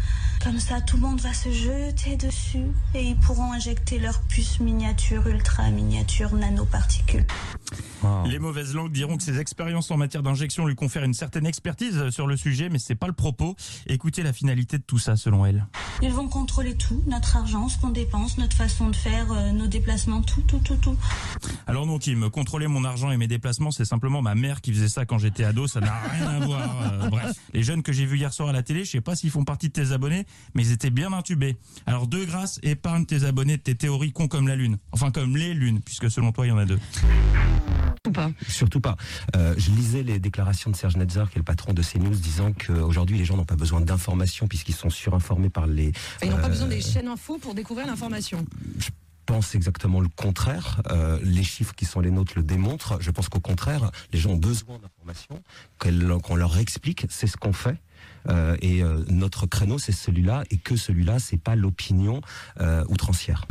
Comme ça, tout le monde va se jeter dessus et ils pourront injecter leur puce miniature, ultra miniature, nanoparticules. Les mauvaises langues diront que ses expériences en matière d'injection lui confèrent une certaine expertise sur le sujet, mais c'est pas le propos. Écoutez la finalité de tout ça, selon elle. Ils vont contrôler tout, notre argent, ce qu'on dépense, notre façon de faire, euh, nos déplacements, tout, tout, tout, tout. Alors non, Kim, contrôler mon argent et mes déplacements, c'est simplement ma mère qui faisait ça quand j'étais ado, ça n'a rien à voir. Euh, (laughs) bref, les jeunes que j'ai vus hier soir à la télé, je sais pas s'ils font partie de tes abonnés, mais ils étaient bien intubés. Alors de grâce, épargne tes abonnés de tes théories cons comme la lune. Enfin comme les lunes, puisque selon toi, il y en a deux. Surtout pas. Euh, je lisais les déclarations de Serge Netzer, qui est le patron de CNews, disant qu'aujourd'hui les gens n'ont pas besoin d'informations puisqu'ils sont surinformés par les. Ils n'ont pas euh, besoin des chaînes info pour découvrir l'information. Pense exactement le contraire. Euh, les chiffres qui sont les nôtres le démontrent. Je pense qu'au contraire, les gens ont besoin d'informations, qu'on leur explique, c'est ce qu'on fait. Euh, et euh, notre créneau, c'est celui-là, et que celui-là, c'est pas l'opinion outrancière.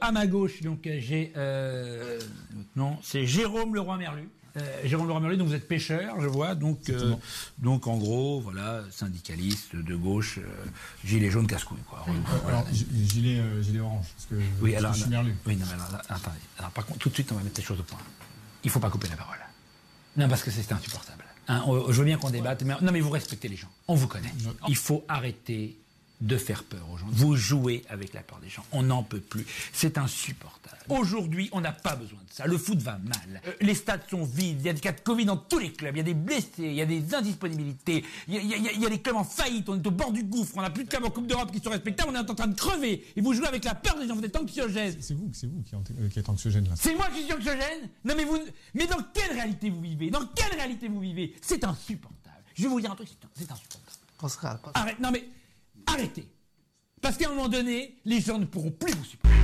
À ma gauche, donc j'ai non, c'est Jérôme Leroy Merlu. Euh, Jérôme Merlu, donc vous êtes pêcheur, je vois, donc euh, donc en gros, voilà, syndicaliste de gauche, euh, gilet jaune casse-couille, quoi. Alors, gilet, gilet orange, parce que, oui, alors, je suis merlu. oui, non, mais alors, attendez, alors par contre, tout de suite, on va mettre les choses au point. Il faut pas couper la parole. Non, parce que c'est insupportable. Hein, on- je veux bien qu'on débatte, mais non, mais vous respectez les gens. On vous connaît. Il faut arrêter de faire peur aux gens. Vous jouez avec la peur des gens. On n'en peut plus. C'est insupportable. Aujourd'hui, on n'a pas besoin de ça. Le foot va mal. Euh, les stades sont vides. Il y a des cas de Covid dans tous les clubs. Il y a des blessés. Il y a des indisponibilités. Il y a, il y a- il y a des clubs en faillite. On est au bord du gouffre. On n'a plus de clubs en Coupe d'Europe qui sont respectables. On est en train de crever. Et vous jouez avec la peur des gens. Vous êtes anxiogènes. C'est vous, c'est vous qui, êtes- euh, qui êtes anxiogène là. C'est moi qui suis anxiogène? Non mais vous... Mais dans quelle réalité vous vivez? Dans quelle réalité vous vivez? C'est insupportable. Je vais vous dire un truc, c'est c'est insupportable. Arrête, non mais arrêtez. Parce qu'à un moment donné, les gens ne pourront plus vous supporter.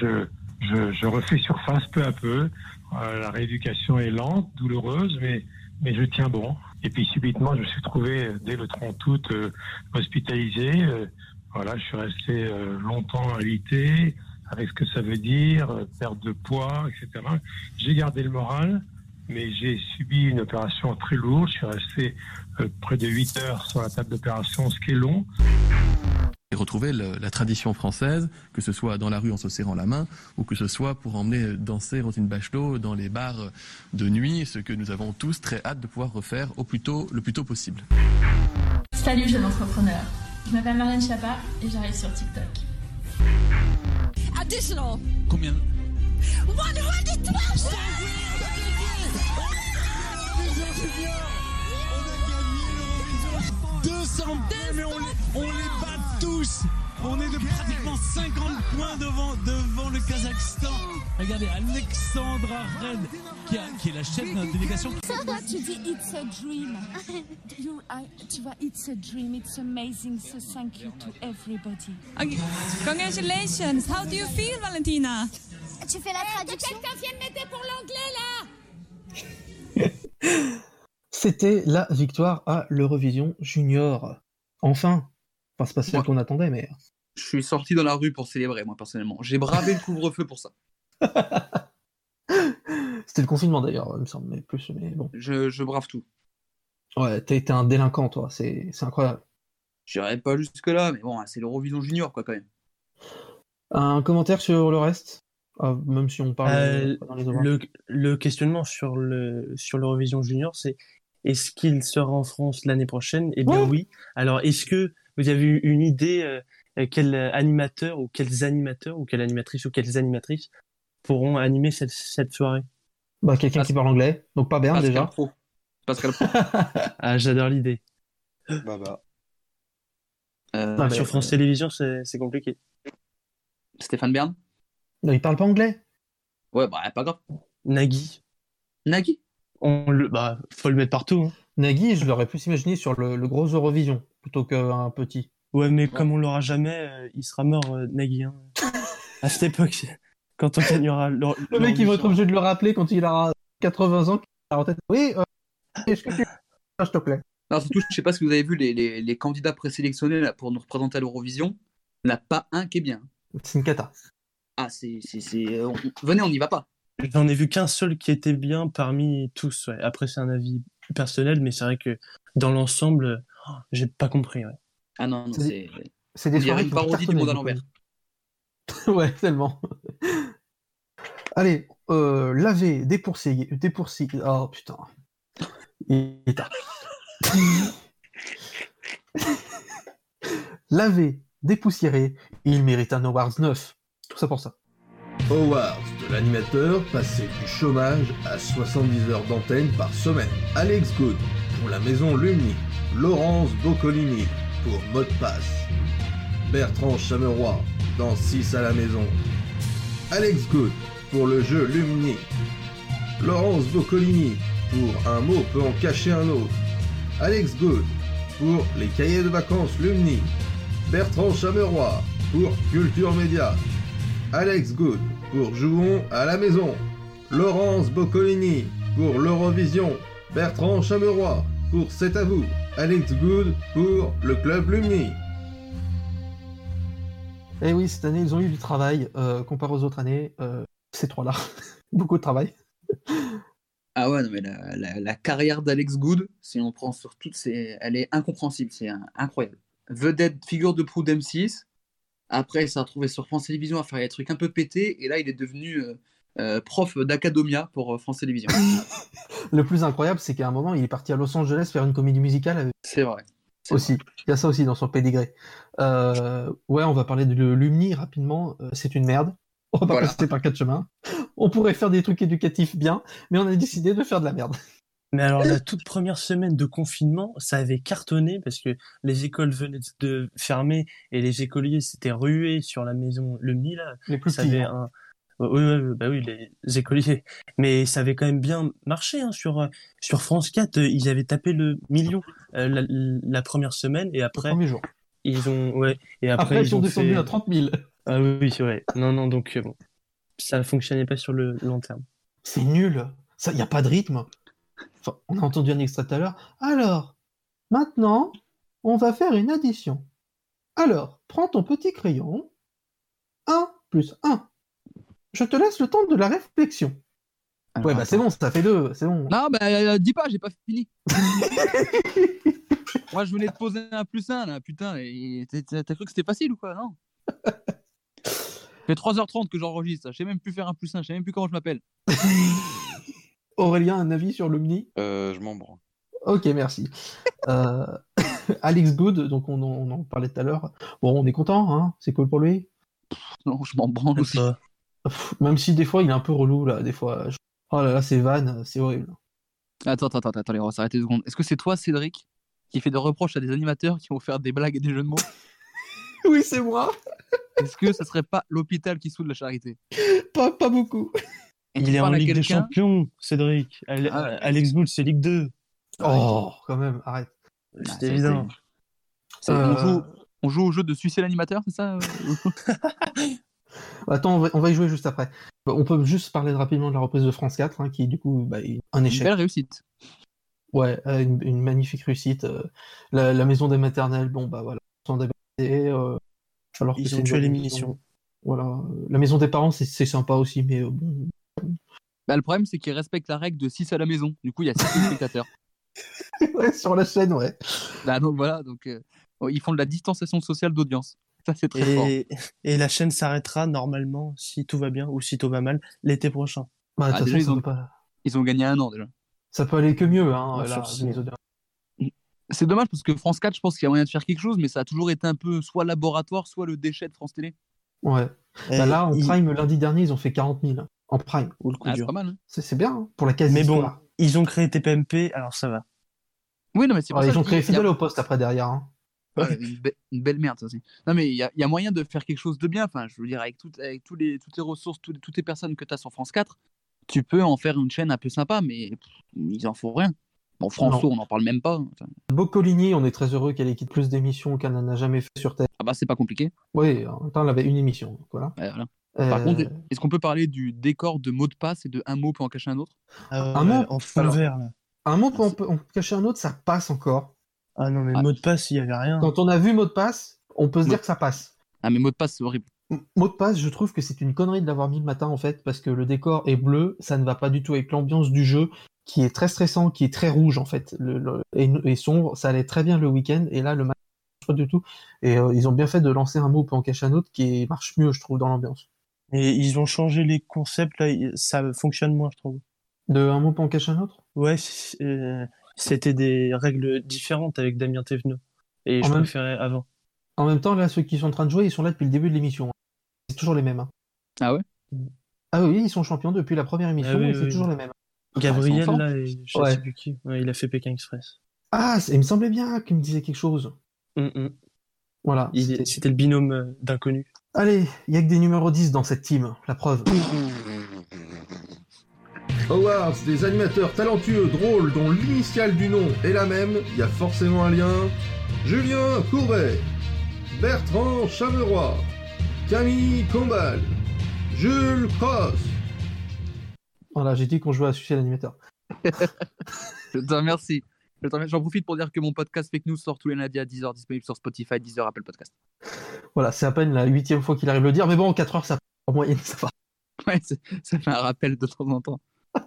Je, je, refais surface peu à peu. Euh, la rééducation est lente, douloureuse, mais, mais je tiens bon. Et puis subitement, je me suis trouvé dès le 30 août euh, hospitalisé. Euh, voilà, je suis resté euh, longtemps alité, avec ce que ça veut dire, perte de poids, etc. J'ai gardé le moral, mais j'ai subi une opération très lourde. Je suis resté près de 8 heures sur la table d'opération, ce qui est long. et retrouver le- la tradition française, que ce soit dans la rue en se serrant la main, ou que ce soit pour emmener danser Rosine Bachelot dans les bars de nuit, ce que nous avons tous très hâte de pouvoir refaire au plus tôt, le plus tôt possible. Salut jeune entrepreneur, je m'appelle Marianne Chapa et j'arrive sur TikTok. Additional Combien 112 200 mais on les, on les bat tous On est de pratiquement 50 points devant, devant le Kazakhstan. Regardez, Alexandra Red, qui, a- qui est la chef de notre délégation. Tu dis it's a dream. (laughs) You, I, tu vois, it's a dream, it's amazing, so thank you to everybody. Congratulations, how do you feel, Valentina? Tu fais la traduction? Quelqu'un vienne m'aider pour l'anglais là (laughs) C'était la victoire à l'Eurovision Junior. Enfin. Enfin, c'est pas celle qu'on attendait, mais. Je suis sorti dans la rue pour célébrer, moi, personnellement. J'ai bravé le couvre-feu pour ça. (laughs) C'était le confinement d'ailleurs, il me semble, mais plus, mais bon. Je, je brave tout. Ouais, t'as été un délinquant, toi, c'est incroyable. J'irai pas jusque-là, mais bon, c'est l'Eurovision Junior, quoi, quand même. Un commentaire sur le reste? Ah, Même si on parle Euh, euh, dans les ovaires. le, le questionnement sur le sur l'Eurovision Junior, c'est est-ce qu'il sera en France l'année prochaine? Eh bien oui. Alors est-ce que vous avez eu une idée euh, euh, quel animateur ou quels animateurs ou quelle animatrice ou quelles animatrices pourront animer cette, cette soirée? Bah, quelqu'un qui parle anglais, donc pas bien Pascal déjà. Pro. Pascal Pro. (laughs) Ah, j'adore l'idée. Bah bah. Euh, Ah, bah, sur France Télévisions, c'est c'est compliqué. Stéphane Bern? Non, il parle pas anglais. Ouais, bah, pas grave. Nagui. Nagui? On le, bah, faut le mettre partout. hein. Nagui, je l'aurais plus imaginé sur le, le gros Eurovision plutôt qu'un petit. Ouais, mais comme on l'aura jamais, euh, il sera mort, euh, Nagui. hein. à cette époque, (laughs) quand on gagnera Le mec, il va être obligé de le rappeler quand il aura 80 ans. en tête. Oui, euh, est-ce que tu. Ah, s'il te plaît? Non, surtout, je sais pas si vous avez vu les, les, les candidats présélectionnés là, pour nous représenter à l'Eurovision. Il n'y en a pas un qui est bien. C'est une cata. Ah, c'est. c'est- c'est- euh, on- Venez, on n'y va pas. J'en ai vu qu'un seul qui était bien parmi tous. Ouais. Après, c'est un avis personnel, mais c'est vrai que dans l'ensemble, oh, j'ai pas compris. Ouais. Ah non, non, C'est c'est. des- soirées une parodie du monde à l'envers. ouais, tellement. (laughs) Allez, euh, laver. Oh putain. Il est tard. (laughs) laver, dépoussiérer, il mérite un Awards 9. Tout ça pour ça. Awards l'animateur passé du chômage à 70 heures d'antenne par semaine. Alex Good pour la maison Lumni. Laurence Boccolini pour Mot de passe. Bertrand Chameroy dans 6 à la maison. Alex Good pour le jeu Lumni. Laurence Boccolini pour Un mot peut en cacher un autre. Alex Good pour les cahiers de vacances Lumni. Bertrand Chameroy pour Culture Média. Alex Good pour Jouons à la maison. Laurence Boccolini pour l'Eurovision. Bertrand Chameroy pour C'est à vous. Alex Good pour le Club Lumni. Eh oui, cette année, ils ont eu du travail euh, comparé aux autres années. euh, ces trois-là. (laughs) Beaucoup de travail. Ah ouais, non, mais la, la- la carrière d'Alex Good, si on prend sur toutes, c'est, elle est incompréhensible, c'est incroyable. Vedette, figure de proue d'M6. Après, il s'est retrouvé sur France Télévisions à faire des trucs un peu pétés. Et là, il est devenu euh, euh, prof d'academia pour euh, France Télévisions. (laughs) Le plus incroyable, c'est qu'à un moment, il est parti à Los Angeles faire une comédie musicale avec. C'est vrai. Aussi, il y a ça aussi dans son pédigré. Euh, ouais, on va parler de Lumni rapidement. C'est une merde. On va pas Voilà. passer par quatre chemins. On pourrait faire des trucs éducatifs bien, mais on a décidé de faire de la merde. Mais alors, la (laughs) toute première semaine de confinement, ça avait cartonné parce que les écoles venaient de fermer et les écoliers s'étaient rués sur la maison Le Mi, là. Les plus Ça avait un... Oui, bah oui, les écoliers. Mais ça avait quand même bien marché, hein, sur, euh, sur France 4. euh, Ils avaient tapé le million euh, la, la première semaine et après. premier jour. Ils ont, ouais. Et après, Après, ils ils sont ont descendus fait- à 30 000. Ah oui, oui, c'est vrai. Non, non, donc, bon. Ça fonctionnait pas sur le long terme. C'est nul. Il n'y a pas de rythme. Enfin, on a entendu un extrait tout à l'heure. Alors, maintenant, on va faire une addition. Alors, prends ton petit crayon. 1 plus 1. Je te laisse le temps de la réflexion. ouais, bah c'est bon, ça fait deux, c'est bon. Non, bah euh, dis pas, j'ai pas fini. (laughs) Moi, je venais de poser un plus un, là, putain. Et t'as t'as cru que c'était facile ou quoi Non? (laughs) Ça fait 3h30 que j'enregistre. Je sais même plus faire un plus un, je sais même plus comment je m'appelle. (laughs) Aurélien, un avis sur l'Omni? Euh, je m'en branle. Ok, merci. Euh, (laughs) Alex Good, donc on, en- on en parlait tout à l'heure. Bon, on est content, hein? C'est cool pour lui? Non, je m'en branle aussi. Même si des fois il est un peu relou, là, des fois. je- Oh là là, c'est van, c'est horrible. Attends, attends, attends, attends, on va s'arrêter deux secondes. Est-ce que c'est toi, Cédric, qui fait des reproches à des animateurs qui vont faire des blagues et des jeux de mots? (laughs) Oui, c'est moi. Est-ce que ça serait pas l'hôpital qui soude la charité? Pas, pas beaucoup. Et Il est en Ligue des Champions, Cédric. Ah ouais. Alex Bull, c'est Ligue 2. Oh, quand même, arrête. C'est Ah, ça a évident. C'est- Euh, On, joue, on joue au jeu de sucer l'animateur, c'est ça euh (laughs) Attends, on va, on va y jouer juste après. Bah, On peut juste parler rapidement de la reprise de France 4, hein, qui du coup, bah, est un Une échec. belle réussite. Ouais, euh, une, une magnifique réussite. la, la maison des maternelles, bon bah voilà, débarrassés. euh, alors Ils c'est ont une tué l'émission. émission. Voilà, la maison des parents, c'est c'est sympa aussi, mais euh, bon. Bah, le problème, c'est qu'ils respectent la règle de 6 à la maison. Du coup, il y a 6 spectateurs. (laughs) ouais, sur la chaîne, ouais. Bah, donc voilà, donc euh, ils font de la distanciation sociale d'audience. Ça, c'est très fort. Et, et la chaîne s'arrêtera normalement, si tout va bien ou si tout va mal, l'été prochain. Bah, Ah, déjà, ils ont, peut pas- ils ont gagné un an déjà. ça peut aller que mieux, hein, Ouais, là. C'est dommage parce que France 4, je pense qu'il y a moyen de faire quelque chose, mais ça a toujours été un peu soit laboratoire, soit le déchet de France Télé. Ouais. Et Bah, là, en il- prime, lundi dernier, ils ont fait 40 000. Hein, En prime. Ou le coup Ah, c'est dur. pas mal. hein. C'est c'est bien, hein, pour la quasi Mais bon, ils ont créé TPMP, alors ça va. Oui, non, mais c'est pour ça ils ont créé a- Fidèle au poste après derrière. hein. Ouais, une, be- une belle merde, ça aussi. Non, mais il y a, il y a moyen de faire quelque chose de bien. Enfin, je veux dire, avec, toutes avec tous les, toutes les ressources, tous les- toutes les personnes que tu as sur France 4, tu peux en faire une chaîne un peu sympa, mais pff, ils en font rien. Bon, François, Non. on n'en parle même pas. Enfin, Boccolini, on est très heureux qu'elle ait quitté plus d'émissions qu'elle n'en a jamais fait sur Terre. ah bah, c'est pas compliqué. Oui, en même temps, elle avait une émission. donc Voilà. Ouais, voilà. Euh, Par contre, est-ce qu'on peut parler du décor de mots de passe et de un mot peut en cacher un autre? Ah un mot en fond alors, vert, là. Un mot peut en, peut en cacher un autre, ça passe encore. Ah non, mais Ah. mot de passe, il y avait rien. Quand on a vu mot de passe, on peut se dire que ça passe. Ah, mais mot de passe, c'est horrible. Mot de passe, je trouve que c'est une connerie de l'avoir mis le matin en fait, parce que le décor est bleu, ça ne va pas du tout avec l'ambiance du jeu, qui est très stressant, qui est très rouge en fait, le, le- et, et sombre. Ça allait très bien le week-end, et là le matin, pas du tout. Et euh, ils ont bien fait de lancer un mot peut en cacher un autre qui marche mieux, je trouve, dans l'ambiance. Et ils ont changé les concepts, là, ça fonctionne moins, je trouve. De un mot en cacher un autre? Ouais, euh, c'était des règles différentes avec Damien Thévenot. Et En je même- préférais avant. En même temps, là, ceux qui sont en train de jouer, ils sont là depuis le début de l'émission. C'est toujours les mêmes. hein. Ah ouais? Ah oui, ils sont champions depuis la première émission, Ah oui, et c'est oui, toujours oui. les mêmes. Gabriel, forts. là, et je Ouais. sais plus qui. Ouais, il a fait Pékin Express. Ah, il me semblait bien qu'il me disait quelque chose. Hum, hum. Voilà. Il- c'était- C'était le binôme euh, d'inconnus. Allez, il y a que des numéros 10 dans cette team, la preuve. Awards, des animateurs talentueux, drôles, dont l'initiale du nom est la même, il y a forcément un lien. Julien Courbet, Bertrand Chameroy, Camille Combal, Jules Cross. Voilà, j'ai dit qu'on jouait à sucer l'animateur. (laughs) Je te J'en profite pour dire que mon podcast Fake News sort tous les lundis à 10h, disponible sur Spotify, 10h, Apple Podcast. Voilà, c'est à peine la huitième fois qu'il arrive le dire, mais bon, en 4 heures, ça en moyenne, ça va. (laughs) Ouais, ça fait un rappel de temps en temps. (laughs)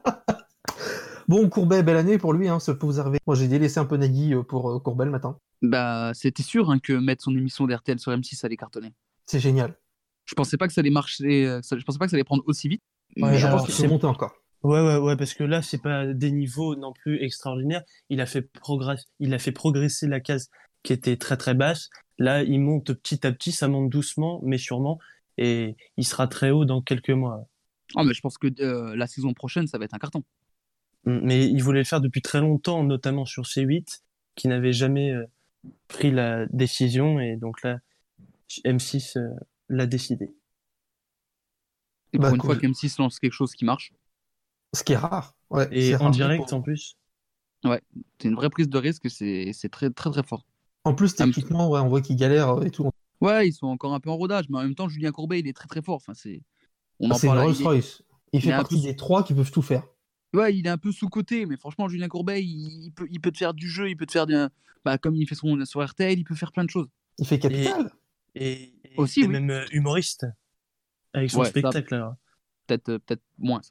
Bon, Courbet, belle année pour lui, hein, peut vous arriver. Moi, j'ai délaissé un peu Nagui euh, pour euh, Courbet le matin. Bah, c'était sûr hein, que mettre son émission d'RTL sur M6 ça allait cartonner. C'est génial. Je pensais pas que ça allait marcher, euh, je pensais pas que ça allait prendre aussi vite. Ouais, je pense qu'il c'est- monter encore. Ouais, ouais, ouais, parce que là, c'est pas des niveaux non plus extraordinaires. Il a fait progrès, il a fait progresser la case qui était très très basse. Là, il monte petit à petit, ça monte doucement, mais sûrement, et il sera très haut dans quelques mois. Ah, mais je pense que euh, la saison prochaine, ça va être un carton. Mais il voulait le faire depuis très longtemps, notamment sur C8, qui n'avait jamais euh, pris la décision, et donc là, M6 euh, l'a décidé. Et Bah, pour une cool. fois qu'M6 lance quelque chose qui marche, Ce qui est rare. Ouais, Et c'est en rare. direct en plus. ouais, c'est une vraie prise de risque c'est c'est très très très fort. En plus, techniquement, ouais, on voit qu'il galère euh, et tout. Ouais, ils sont encore un peu en rodage, mais en même temps, Julien Courbet, il est très très fort. Enfin, c'est. On Ah, en c'est une parle. Rolls il est- Royce. Il fait partie peu- des trois qui peuvent tout faire. Ouais, il est un peu sous-côté, mais franchement, Julien Courbet, il, il peut, il peut te faire du jeu, il peut te faire des. Bah, comme il fait son, sur RTL, il peut faire plein de choses. Il fait Capital. Et, et Aussi, il est oui. même euh, humoriste avec son Ouais, ça- spectacle. Peut-être euh, peut-être moins.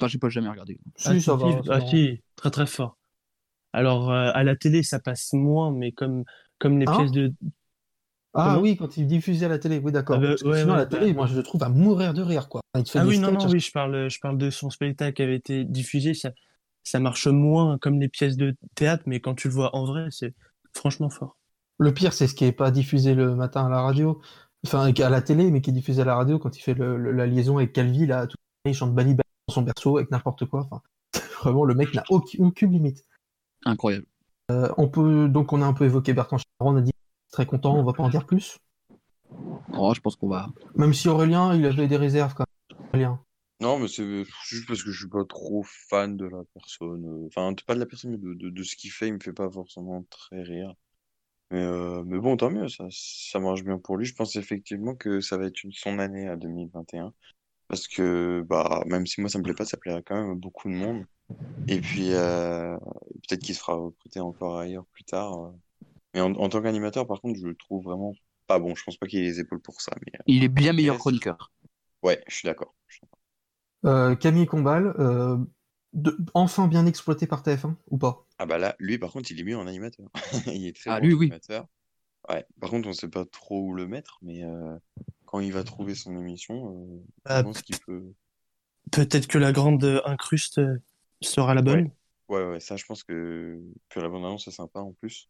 Enfin, je sais pas, j'ai jamais regardé. Ah, si, si, ah, si, très très fort. Alors euh, à la télé ça passe moins, mais comme comme les Hein pièces de Ah Comment oui, quand il diffusait à la télé, oui, d'accord. Ah bah, ouais, à la télé, bah- moi, je le trouve à mourir de rire, quoi. Il te fait Ah oui non non oui je parle je parle de son spectacle qui avait été diffusé ça ça marche moins comme les pièces de théâtre, mais quand tu le vois en vrai c'est franchement fort. Le pire, c'est ce qui est pas diffusé le matin à la radio, enfin à la télé, mais qui est diffusé à la radio quand il fait le- le- la liaison avec Calvi, là, tout il chante Bali son berceau avec n'importe quoi. Enfin, (laughs) vraiment, le mec n'a aucune, aucune limite. Incroyable. Euh, on peut donc on a un peu évoqué Bertrand Charon, on a dit très content, on va pas en dire plus. Oh, je pense qu'on va. Même si Aurélien, il avait des réserves quand même. Aurélien. Non, mais c'est juste parce que je suis pas trop fan de la personne. euh, Enfin, pas de la personne, mais de, de, de ce qu'il fait, il me fait pas forcément très rire. Mais, euh, mais bon, tant mieux, ça, ça marche bien pour lui. Je pense effectivement que ça va être une, son année à 2021. Parce que, bah, même si moi ça me plaît pas, ça plaira quand même à beaucoup de monde. Et puis, euh, peut-être qu'il se fera recruter encore ailleurs plus tard. Mais en, en tant qu'animateur, par contre, je le trouve vraiment pas bon. Je pense pas qu'il ait les épaules pour ça. Mais, euh, Il est bien meilleur chroniqueur. ouais, je suis d'accord. Euh, Camille Combal, euh, de- enfin bien exploité par TF1 ou pas? Ah bah là, lui par contre, il est mieux en animateur. (laughs) Il est très Ah, bon lui, oui. animateur. Ouais. Par contre, on sait pas trop où le mettre, mais euh, quand il va trouver son émission, euh, Ah, je pense qu'il peut. Peut-être que la grande euh, incruste euh, sera la bonne. Ouais, ouais, ça, je pense que que la bande annonce c'est sympa en plus.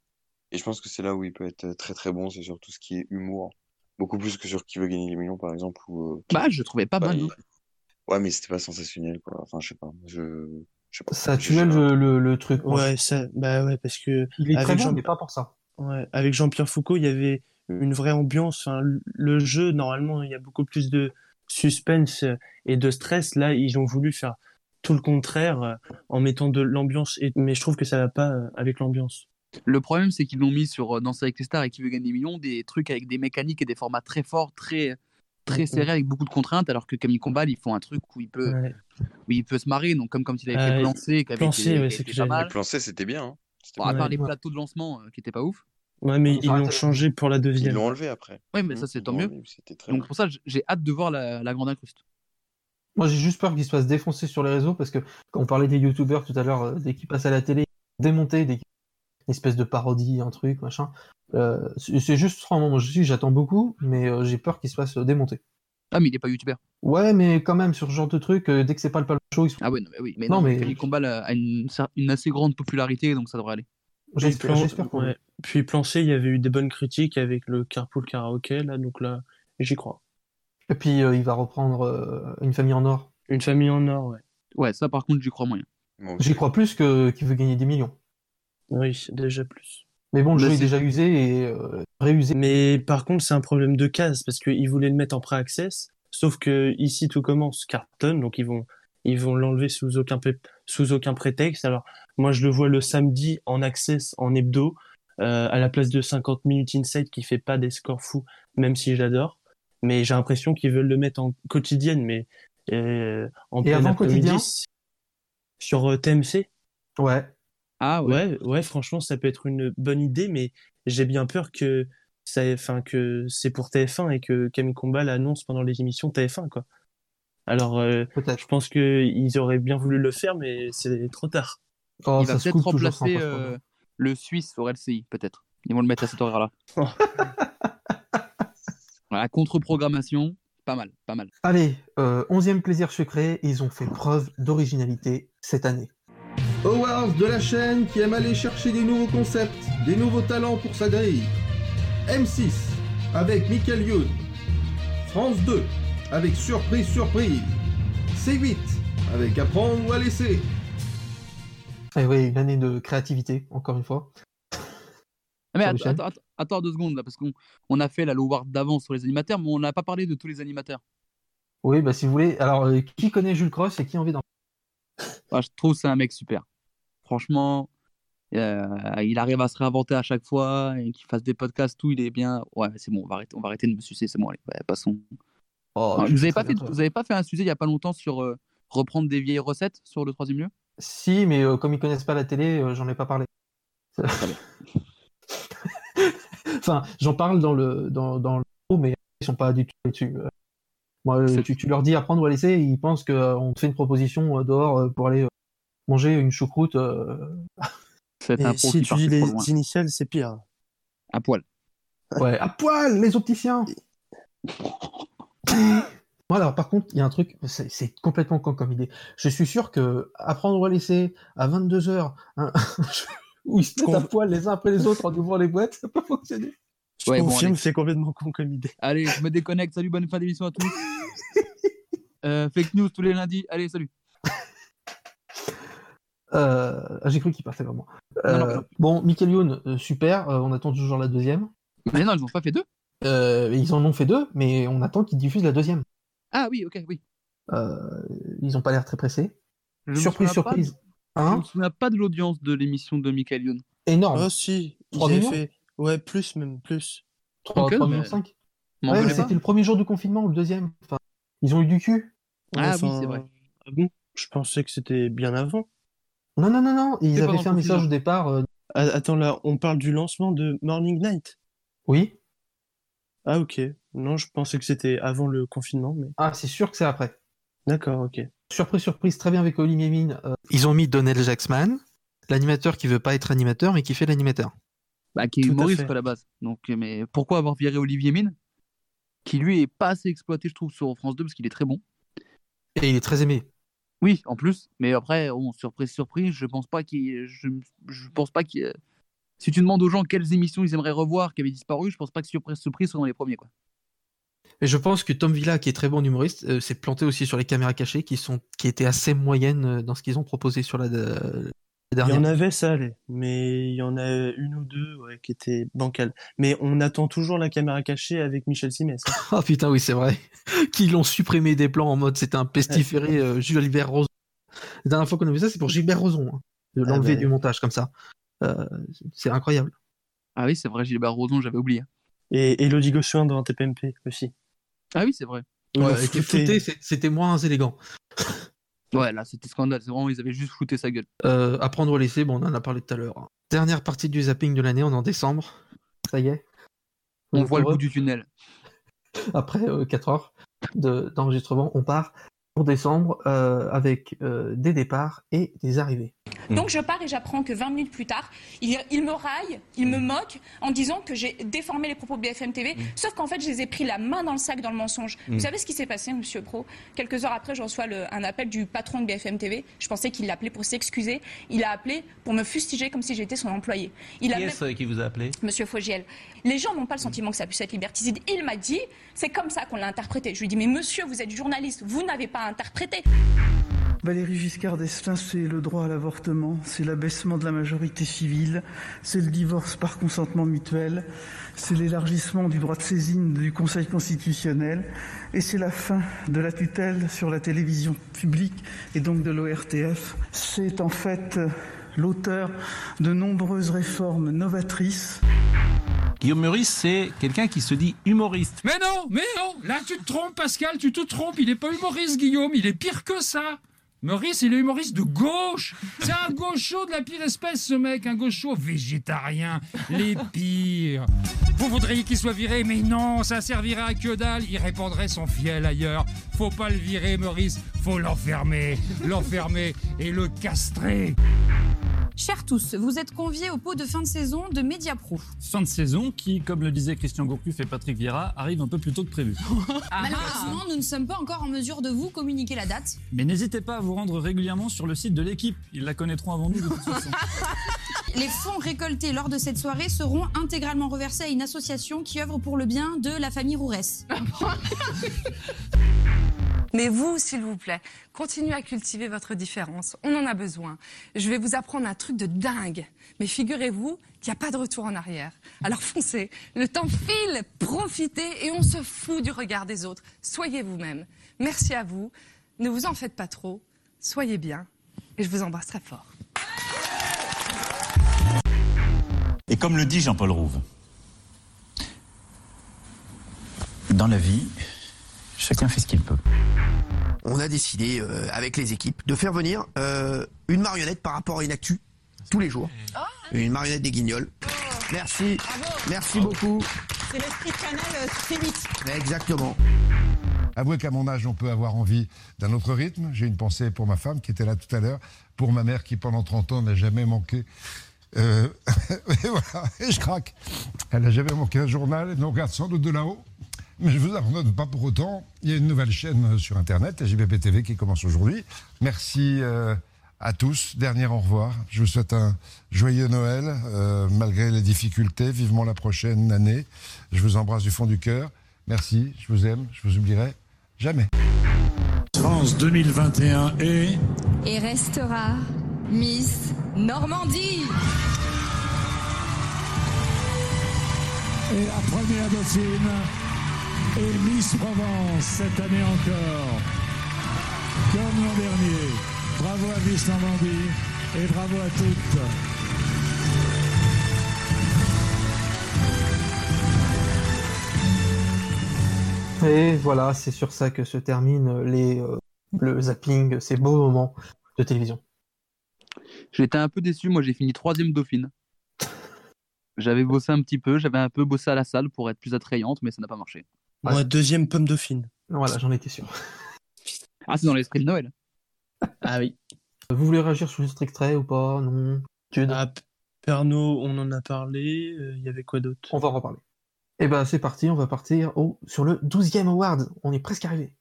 Et je pense que c'est là où il peut être très très bon, c'est sur tout ce qui est humour. Beaucoup plus que sur Qui veut gagner les millions, par exemple. Où, euh, Bah, je trouvais pas bah, mal. il- non Ouais, mais c'était pas sensationnel, quoi. Enfin, je sais pas. Je, je sais pas. Ça Je- tuait le, le, le truc. Ouais, ça, bah ouais, parce que Il est très avec bon, Jean- mais pas pour ça. Ouais, avec Jean-Pierre Foucault, il y avait une vraie ambiance. Enfin, le- jeu, normalement, il y a beaucoup plus de suspense euh, et de stress. Là, ils ont voulu faire tout le contraire euh, en mettant de l'ambiance. Et... Mais je trouve que ça va pas euh, avec l'ambiance. Le problème, c'est qu'ils l'ont mis sur euh, Danser avec les stars et qui veut gagner des millions, des trucs avec des mécaniques et des formats très forts, très très Mhm. serrés avec beaucoup de contraintes, alors que Camille Combal, ils font un truc où il peut, Ouais. où il peut se marrer. Donc, comme quand il avait Euh, fait Plancer, avait Plancer, été, ouais, c'était bien. hein. Bon, à part les plateaux de lancement euh, qui étaient pas ouf. Ouais, mais Ils ils ont l'ont changé pour la Ils deuxième. l'ont enlevé après. Ouais, mais ça, c'est ils tant mieux. enlevé, C'était très Donc, bien. pour ça, j'ai hâte de voir la, la grande incruste. Moi, j'ai juste peur qu'il se fasse défoncer sur les réseaux parce que quand on parlait des youtubeurs tout à l'heure, euh, dès qu'ils passent à la télé, démonter des une espèce de parodie, un truc, machin. Euh, c'est juste vraiment, moi je suis, j'attends beaucoup, mais euh, j'ai peur qu'il se fasse euh, démonter. Ah, mais il est pas youtubeur. Ouais, mais quand même, sur ce genre de truc, euh, dès que c'est pas le palme show, ils sont... Ah, ouais, non, mais oui. Mais Non, non, mais- Combal a a une, une assez grande popularité, donc ça devrait aller. Puis, J'espère, plan... ouais. Puis Plancher, il y avait eu des bonnes critiques avec le Carpool Karaoke, là, donc là, j'y crois. Et puis, euh, il va reprendre euh, Une famille en or. Une famille en or, ouais. Ouais, ça, par contre, j'y crois moyen. J'y crois plus que qu'il veut gagner des millions. Oui, déjà plus. Mais bon, le Bah, jeu est déjà usé et euh, réusé. Mais par contre, c'est un problème de case parce qu'ils voulaient le mettre en pré-access, sauf que ici tout commence cartonne, donc ils vont ils vont l'enlever sous aucun pré- sous aucun prétexte. Alors moi, je le vois le samedi en access en hebdo euh, à la place de 50 minutes inside qui fait pas des scores fous, même si j'adore. Mais j'ai l'impression qu'ils veulent le mettre en quotidienne, mais euh, en Et plein avant quotidien? sur euh, TMC. Ouais. Ah, ouais. Ouais, ouais, franchement, ça peut être une bonne idée, mais j'ai bien peur que ça, enfin, que c'est pour TF1 et que Camille Combal annonce pendant les émissions TF1, quoi. Alors, euh, je pense que ils auraient bien voulu le faire, mais c'est trop tard. Oh, il ça va se peut-être coupe toujours remplacer sans euh, le Suisse au LCI, peut-être. Ils vont le mettre à cet horaire-là. (laughs) voilà, contre-programmation, pas mal, pas mal. Allez, euh, onzième plaisir sucré, ils ont fait preuve d'originalité cette année. Awards de la chaîne qui aime aller chercher des nouveaux concepts, des nouveaux talents pour sa grille. M6 avec Michael Youn. France 2 avec Surprise Surprise. C8 avec Apprendre ou à laisser. Et oui, une année de créativité, encore une fois. Ah, mais les attends, deux secondes là, parce qu'on on a fait la l'award d'avance sur les animateurs, mais on n'a pas parlé de tous les animateurs. Oui, bah si vous voulez. Alors, euh, qui connaît Jules Cross et qui a envie d'en Ah, je trouve que c'est un mec super. Franchement, euh, il arrive à se réinventer à chaque fois et qu'il fasse des podcasts, tout, il est bien. Ouais, c'est bon, on va arrêter, on va arrêter de me sucer, c'est bon, allez, ouais, passons. Oh, vous, suis avez très pas fait, vous avez pas fait un sujet il y a pas longtemps sur euh, reprendre des vieilles recettes sur le troisième lieu? Si, mais euh, comme ils connaissent pas la télé, euh, j'en ai pas parlé. (laughs) enfin, j'en parle dans le dans, dans le mais ils sont pas du tout dessus. Euh, Moi, tu, tu leur dis apprendre ou à laisser, ils pensent qu'on te fait une proposition euh, dehors euh, pour aller euh, manger une choucroute. euh, (laughs) si tu dis les initiales, c'est pire. À poil. Ouais, à poil, les opticiens. (laughs) Voilà, par contre, il y a un truc, c'est complètement con comme idée. Je suis sûr que apprendre à laisser à 22h, (laughs) où ils se mettent à poil les uns après les autres en ouvrant les boîtes, ça peut pas fonctionner. Je Ouais, confirme, c'est complètement con comme idée. Allez, je me déconnecte. Salut, bonne fin d'émission à tous. (laughs) Euh, fake news tous les lundis. Allez, salut. Euh, ah, J'ai cru qu'il partait vraiment. Non, non, Euh, non. bon, Michael Youn, super, euh, on attend toujours la deuxième. Mais non, ils n'ont pas fait deux. Euh, ils en ont fait deux, mais on attend qu'ils diffusent la deuxième. Ah oui, ok, oui. Euh, ils ont pas l'air très pressés. Je surprise, souviens pas de- surprise. Je Hein me souviens pas de l'audience de l'émission de Michael Youn. Énorme. Oh si, ils 3 avaient millions fait. Ouais, plus même, plus. 3, Ok, 3 mais- millions 5. m'en Ouais, voulez mais pas c'était le premier jour du confinement ou le deuxième. Enfin, ils ont eu du cul. Ah oui, c'est vrai. ah bon? Je pensais que c'était bien avant. Non, non, non, non. Ils avaient fait un message au départ. euh, Ah, Attends, là, on parle du lancement de Morning Night. Oui. Ah ok. Non, je pensais que c'était avant le confinement, mais. Ah, c'est sûr que c'est après. D'accord, ok. Surprise, surprise, très bien avec Olivier Mine. euh, ils ont mis Donnell Jacksman, l'animateur qui veut pas être animateur mais qui fait l'animateur. Bah, qui est Tout humoriste à la base. Donc, euh, mais pourquoi avoir viré Olivier Mine Qui lui est pas assez exploité, je trouve, sur France 2 parce qu'il est très bon. Et il est très aimé. Oui, en plus. Mais après, surprise, surprise, je pense pas qu'il. Je, je pense pas qu'il. Si tu demandes aux gens quelles émissions ils aimeraient revoir qui avaient disparu, je pense pas que surprise, surprise soit dans les premiers quoi. Et je pense que Tom Villa, qui est très bon humoriste, euh, s'est planté aussi sur les caméras cachées qui, sont, qui étaient assez moyennes euh, dans ce qu'ils ont proposé sur la, la Il y dernière. en avait, ça allait. Mais il y en a une ou deux ouais, qui étaient bancales. Mais on attend toujours la caméra cachée avec Michel Simès. hein. (laughs) Ah putain, oui, c'est vrai. (laughs) Qu'ils l'ont supprimé des plans en mode c'était un pestiféré euh, Gilbert Rozon. La dernière fois qu'on a vu ça, c'est pour Gilbert Rozon. hein, de Ah l'enlever bah. du montage comme ça. Euh, c'est incroyable. Ah oui, c'est vrai, Gilbert Rozon, j'avais oublié. Et Elodie Gossuin dans TPMP aussi. Ah oui, c'est vrai. Ouais, flouté. c'était moins élégant. (laughs) Ouais, là, c'était scandale. C'est vraiment, ils avaient juste flouté sa gueule. Euh, apprendre ou laisser, bon, on en a parlé tout à l'heure. Dernière partie du zapping de l'année, on est en décembre. Ça y est. On voit le bout du tunnel. Après 4 heures de- d'enregistrement, on part pour décembre euh, avec euh, des départs et des arrivées. Donc je pars et j'apprends que 20 minutes plus tard, il, il me raille, il me moque en disant que j'ai déformé les propos de BFM TV, sauf qu'en fait je les ai pris la main dans le sac dans le mensonge. Mm. Vous savez ce qui s'est passé, Monsieur Pro? Quelques heures après, je reçois le- un appel du patron de BFM TV. Je pensais qu'il l'appelait pour s'excuser. Il a appelé pour me fustiger comme si j'étais son employé. Il a Qui même- est-ce qui vous a appelé? Monsieur Fogiel, les gens n'ont pas le sentiment que ça puisse être liberticide. Il m'a dit, c'est comme ça qu'on l'a interprété. Je lui dis, mais monsieur, vous êtes journaliste, vous n'avez pas interprété. Valérie Giscard d'Estaing, c'est le droit à l'avortement, c'est l'abaissement de la majorité civile, c'est le divorce par consentement mutuel, c'est l'élargissement du droit de saisine du Conseil constitutionnel et c'est la fin de la tutelle sur la télévision publique et donc de l'ORTF. C'est en fait l'auteur de nombreuses réformes novatrices. Guillaume Meurice, c'est quelqu'un qui se dit humoriste. Mais non, mais non, là tu te trompes Pascal, tu te trompes, il n'est pas humoriste Guillaume, il est pire que ça. Maurice, il est humoriste de gauche. C'est un gaucho de la pire espèce, ce mec, un gaucho végétarien, les pires. Vous voudriez qu'il soit viré, mais non, ça servirait à que dalle. Il répandrait son fiel ailleurs. Faut pas le virer, Maurice, faut l'enfermer, l'enfermer et le castrer. Chers tous, vous êtes conviés au pot de fin de saison de Mediapro. Fin de saison qui, comme le disait Christian Gourcuff et Patrick Vieira, arrive un peu plus tôt que prévu. Malheureusement, nous ne sommes pas encore en mesure de vous communiquer la date. Mais n'hésitez pas à vous rendre régulièrement sur le site de l'équipe. Ils la connaîtront avant nous de toute façon. (laughs) Les fonds récoltés lors de cette soirée seront intégralement reversés à une association qui œuvre pour le bien de la famille Rourès. (laughs) Mais vous, s'il vous plaît, continuez à cultiver votre différence. On en a besoin. Je vais vous apprendre un truc de dingue. Mais figurez-vous qu'il n'y a pas de retour en arrière. Alors foncez. Le temps file. Profitez et on se fout du regard des autres. Soyez vous-même. Merci à vous. Ne vous en faites pas trop. Soyez bien. Et je vous embrasse très fort. Et comme le dit Jean-Paul Rouve, dans la vie, chacun fait ce qu'il peut. On a décidé, euh, avec les équipes, de faire venir euh, une marionnette par rapport à une actu, tous les jours. Une marionnette des guignols. Merci, merci beaucoup. C'est l'esprit de canal euh, très vite. Exactement. Avouez qu'à mon âge, on peut avoir envie d'un autre rythme. J'ai une pensée pour ma femme qui était là tout à l'heure, pour ma mère qui pendant 30 ans n'a jamais manqué. Euh, (laughs) et voilà, et je craque. Elle n'a jamais manqué un journal, elle nous regarde sans doute de là-haut. Mais je vous abandonne pas pour autant. Il y a une nouvelle chaîne sur Internet, la JBP TV, qui commence aujourd'hui. Merci euh, à tous. Dernier au revoir. Je vous souhaite un joyeux Noël, euh, malgré les difficultés. Vivement la prochaine année. Je vous embrasse du fond du cœur. Merci, je vous aime, je vous oublierai jamais. France 2021 et... Et restera Miss Normandie. Et la première dauphine est Miss Provence cette année encore. Comme l'an dernier. Bravo à Miss Normandie et bravo à toutes. Et voilà, c'est sur ça que se termine les, euh, le zapping, ces beaux moments de télévision. J'étais un peu déçu, moi j'ai fini troisième dauphine. J'avais bossé un petit peu, j'avais un peu bossé à la salle pour être plus attrayante, mais ça n'a pas marché. Moi, deuxième pomme dauphine. Voilà, j'en étais sûr. (laughs) Ah, c'est dans l'esprit de Noël. Ah oui. Vous voulez réagir sur cet extrait ou pas? Non Jude? Ah, Pernod, on en a parlé. euh, Il y avait quoi d'autre? On va en reparler. Et ben c'est parti, on va partir au, sur le 12e award. On est presque arrivé.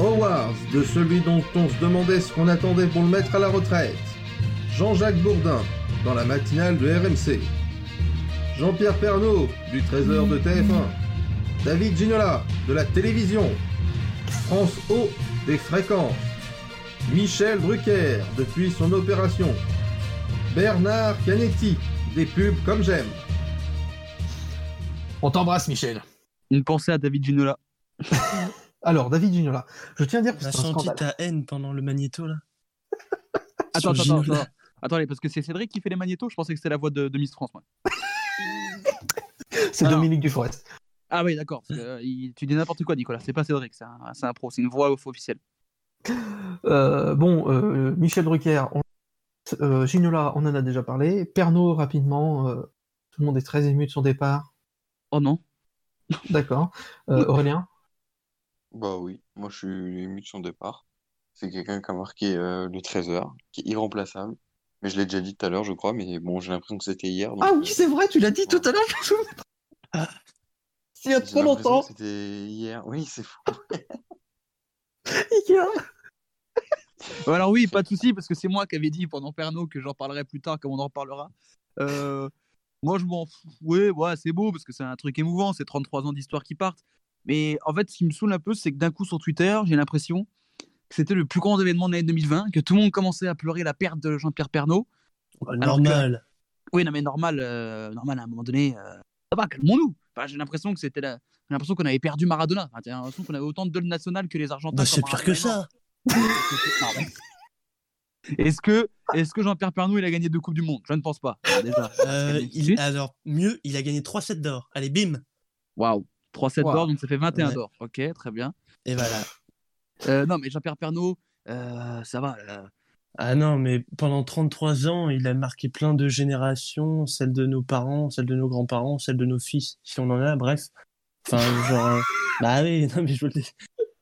Awards de celui dont on se demandait ce qu'on attendait pour le mettre à la retraite. Jean-Jacques Bourdin, dans la matinale de RMC. Jean-Pierre Pernaud, du Trésor de TF1. David Ginola, de la télévision. France O, des fréquences. Michel Drucker, depuis son opération. Bernard Canetti, des pubs comme j'aime. On t'embrasse, Michel. Une pensée à David Ginola. (laughs) Alors, David Ginola, je tiens à dire que c'est un senti ta haine pendant le magnéto, là. Attends, attends, attends. Attendez, parce que c'est Cédric qui fait les magnétos, je pensais que c'était la voix de, de Miss France, moi. C'est Dominique Duforest. Ah oui, d'accord. euh, il- tu dis n'importe quoi, Nicolas. C'est pas Cédric, c'est un, c'est un pro, c'est une voix off officielle. Euh, bon, euh, Michel Drucker, on... euh, Ginola, on en a déjà parlé. Pernod, rapidement, euh, tout le monde est très ému de son départ. Oh non. D'accord. Euh, (laughs) Aurélien Bah oui, moi je suis ému de son départ. C'est quelqu'un qui a marqué euh, le 13h, qui est irremplaçable. Mais je l'ai déjà dit tout à l'heure, je crois, mais bon, j'ai l'impression que c'était hier. donc, Ah oui, c'est vrai, tu l'as dit tout à l'heure. (laughs) Il y a trop longtemps. C'était hier. Oui, c'est fou. (laughs) Ikea. Alors oui, pas de souci, parce que c'est moi qui avais dit pendant Pernod que j'en parlerai plus tard, comme on en reparlera. Euh, moi, je m'en fous. Ouais, ouais, c'est beau, parce que c'est un truc émouvant, c'est 33 ans d'histoire qui partent. Mais en fait, ce qui me saoule un peu, c'est que d'un coup, sur Twitter, j'ai l'impression que c'était le plus grand événement de l'année 2020, que tout le monde commençait à pleurer la perte de Jean-Pierre que- Normal. Oui, non, mais normal, euh, normal à un moment donné. euh, Ça va, calmons-nous. Enfin, j'ai l'impression que c'était la... J'ai l'impression qu'on avait perdu Maradona. Enfin, j'ai l'impression qu'on avait autant de deuil national que les Argentins. Bah, c'est pire que Maradona est ça. (laughs) Est-ce que, est-ce que Jean-Pierre Pernod il a gagné deux coupes du monde? Je ne pense pas. Alors, déjà. Euh, il- alors, mieux, il a gagné 3 sets d'or. Allez, bim. Waouh. 3 sets d'or, donc ça fait 21 Ouais. d'or. Ok, très bien. Et voilà. Euh, non, mais Jean-Pierre Pernod, euh, ça va. Ah non, mais pendant 33 ans, il a marqué plein de générations, celle de nos parents, celle de nos grands-parents, celle de nos fils, si on en a, bref. Enfin, genre... euh, (laughs) Bah oui, non, mais je veux le dire.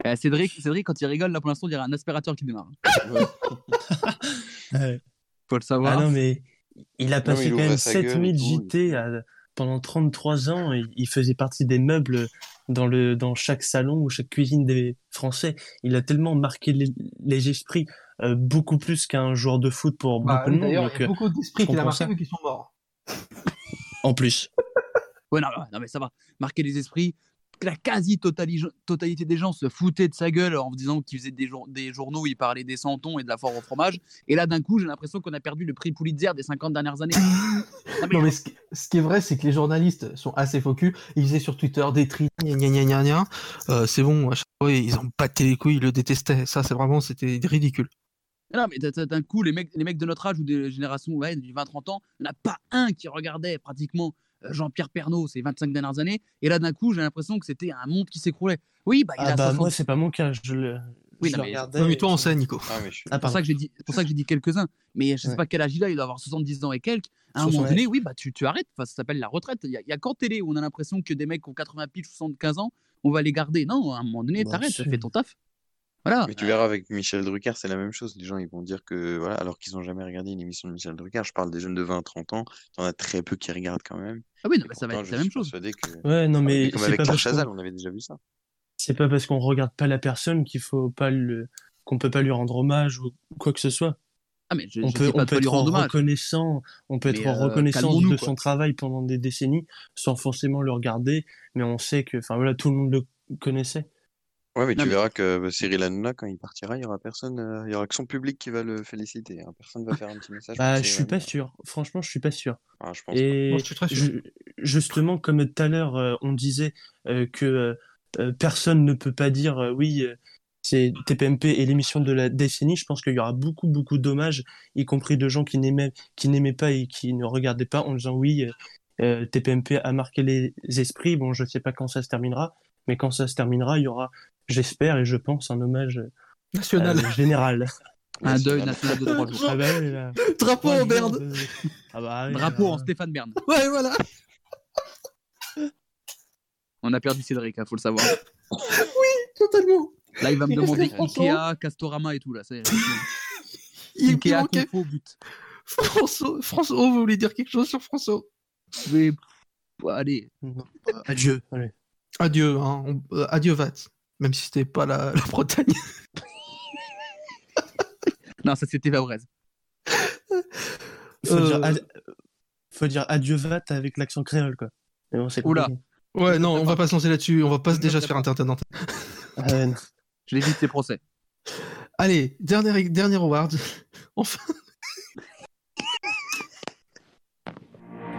euh, Cédric, Cédric, quand il rigole, là pour l'instant, il y a un aspirateur qui démarre. (laughs) Ouais. Faut le savoir. Ah non, mais Il a Non, passé il quand ouvrait même sa gueule et 7000 tout, JT à- pendant 33 ans il faisait partie des meubles dans, le, dans chaque salon ou chaque cuisine des Français. Il a tellement marqué les, les esprits, euh, beaucoup plus qu'un joueur de foot pour Bah, beaucoup de monde. D'ailleurs, donc, il y a euh, beaucoup d'esprits marqué vu qu'ils sont morts. En plus. Ouais, non, non, mais ça va. Marquer les esprits. La quasi-totalité des gens se foutaient de sa gueule en disant qu'il faisait des, jour- des journaux où il parlait des santons et de la foire au fromage. Et là, d'un coup, j'ai l'impression qu'on a perdu le prix Pulitzer des 50 dernières années. (laughs) Non, mais ce qui, ce qui est vrai, c'est que les journalistes sont assez focus. Ils faisaient sur Twitter des tri. Euh, c'est bon, à chaque fois, ils ont batté les couilles, ils le détestaient. Ça, c'est vraiment, c'était ridicule. Non, mais d'un coup, les mecs, les mecs de notre âge ou des générations ouais, du 20-30 ans, il n'y en a pas un qui regardait pratiquement Jean-Pierre Pernaut ces 25 dernières années. Et là, d'un coup, j'ai l'impression que c'était un monde qui s'écroulait. Oui, bah, il Ah a bah 60 moi c'est pas mon cas, je le, Oui, je non, mais- regardais. Non, mais toi, et on sait, Nico. Ah, suis- Ah, C'est pour ça que j'ai dit, c'est pour ça que j'ai dit quelques-uns. Mais je sais Ouais. pas quel âge il a, il doit avoir 70 ans et quelques. À un moment 70. donné, oui, bah tu, tu arrêtes. Enfin, ça s'appelle la retraite. Il y, a- il y a qu'en télé où on a l'impression que des mecs qui ont 80 piges, 75 ans, on va les garder. Non, à un moment donné, Bah, t'arrêtes, si. fais ton taf. Voilà. Mais tu verras avec Michel Drucker, c'est la même chose. Les gens, ils vont dire que, voilà, alors qu'ils n'ont jamais regardé une émission de Michel Drucker, je parle des jeunes de 20 30 ans, t'en as très peu qui regardent quand même. Ah oui, non, mais ça va être la même chose. que... Ouais, non mais comme c'est avec pas Claire parce qu'on- Chazal, on avait déjà vu ça. c'est pas parce qu'on regarde pas la personne qu'il faut pas le qu'on peut pas lui rendre hommage ou quoi que ce soit. Ah, mais je, on je peut, on peut être reconnaissant, on peut être Mais, euh, reconnaissant calmons-nous, de quoi. son travail pendant des décennies sans forcément le regarder, mais on sait que, enfin voilà, tout le monde le connaissait. Ouais, mais Non, tu mais- verras que Cyril Hanouna, quand il partira, il y aura personne, euh, il y aura que son public qui va le féliciter. hein. Personne va faire un petit message. Bah, je suis pas sûr. Franchement, je suis pas sûr. Ah, je pense Et Moi, je suis très sûr. ju- justement, comme tout à l'heure, euh, on disait euh, que euh, personne ne peut pas dire euh, oui, euh, c'est TPMP et l'émission de la décennie. Je pense qu'il y aura beaucoup, beaucoup d'hommages, y compris de gens qui n'aimaient, qui n'aimaient pas et qui ne regardaient pas, en disant oui, TPMP a marqué les esprits. Bon, je sais pas quand ça se terminera, mais quand ça se terminera, il y aura, j'espère et je pense, un hommage euh, National. (laughs) général. Un deuil national de trois jours. (laughs) Ah bah oui, là. Drapeau en de- Ah bah oui, Drapeau en Stéphane Bern. Ouais, voilà. (laughs) On a perdu Cédric, il faut le savoir. Totalement. Là, il va me demander Ikea, Castorama et tout. là. c'est- Il, il Ikea, manquait Kung but. François. François, vous voulez dire quelque chose sur François? Mais, allez. Adieu. Allez. Adieu, hein. on- euh, adieu Vat. Même si c'était pas la, (laughs) la Bretagne. Non, ça c'était Vavrez. Faut, Euh, dire, ad- faut dire adieu vat avec l'accent créole, quoi. Mais bon, c'est Oula. Ouais, non, on va pas se lancer là-dessus. On va pas déjà se faire internet. Non. (laughs) Je l'évite ces procès. Allez, dernier, dernier award. (laughs) enfin.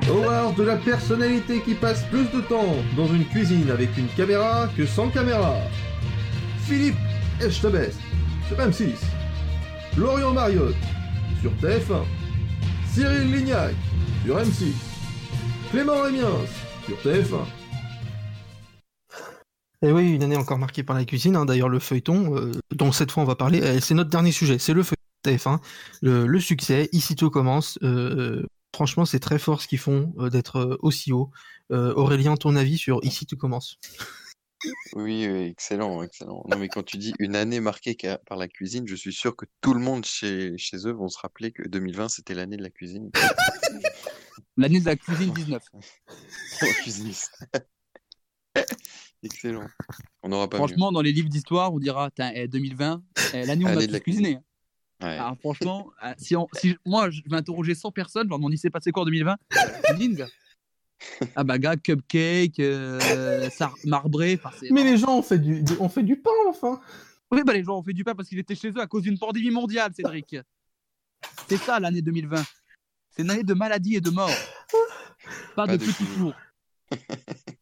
Howard de la personnalité qui passe plus de temps dans une cuisine avec une caméra que sans caméra. Philippe Echtebest sur M6. Florian Mariotte sur TF1. Cyril Lignac sur M6. Clément Rémiens sur TF1. Et oui, une année encore marquée par la cuisine. hein. D'ailleurs, le feuilleton, euh, dont cette fois on va parler, euh, c'est notre dernier sujet. C'est le feuilleton TF1. Le, succès, ici tout commence. Euh, euh, franchement, c'est très fort ce qu'ils font d'être aussi haut. Aurélien, ton avis sur ici tout commence? Oui, oui, excellent, excellent. Non, mais quand tu dis une année marquée par la cuisine, je suis sûr que tout le monde chez, chez eux vont se rappeler que 2020, c'était l'année de la cuisine. (laughs) L'année de la cuisine 19. (laughs) La cuisiniste. Excellent. On n'aura pas mieux. Franchement, dans les livres d'histoire, on dira Tain, eh, 2020, eh, l'année où on a de la cuisiné. hein. Ouais. Alors, franchement, euh, si, on- si moi je vais interroger 100 personnes, je leur demande il s'est passé quoi en 2020 Cuisine, gars. Ah bah, gars, cupcake, euh, sar- marbré. Mais les gens ont fait du, du- ont fait du pain, enfin Oui, bah, les gens ont fait du pain parce qu'ils étaient chez eux à cause d'une pandémie mondiale, Cédric. C'est ça l'année 2020. C'est une année de maladie et de mort. Pas, Pas de de petits fours.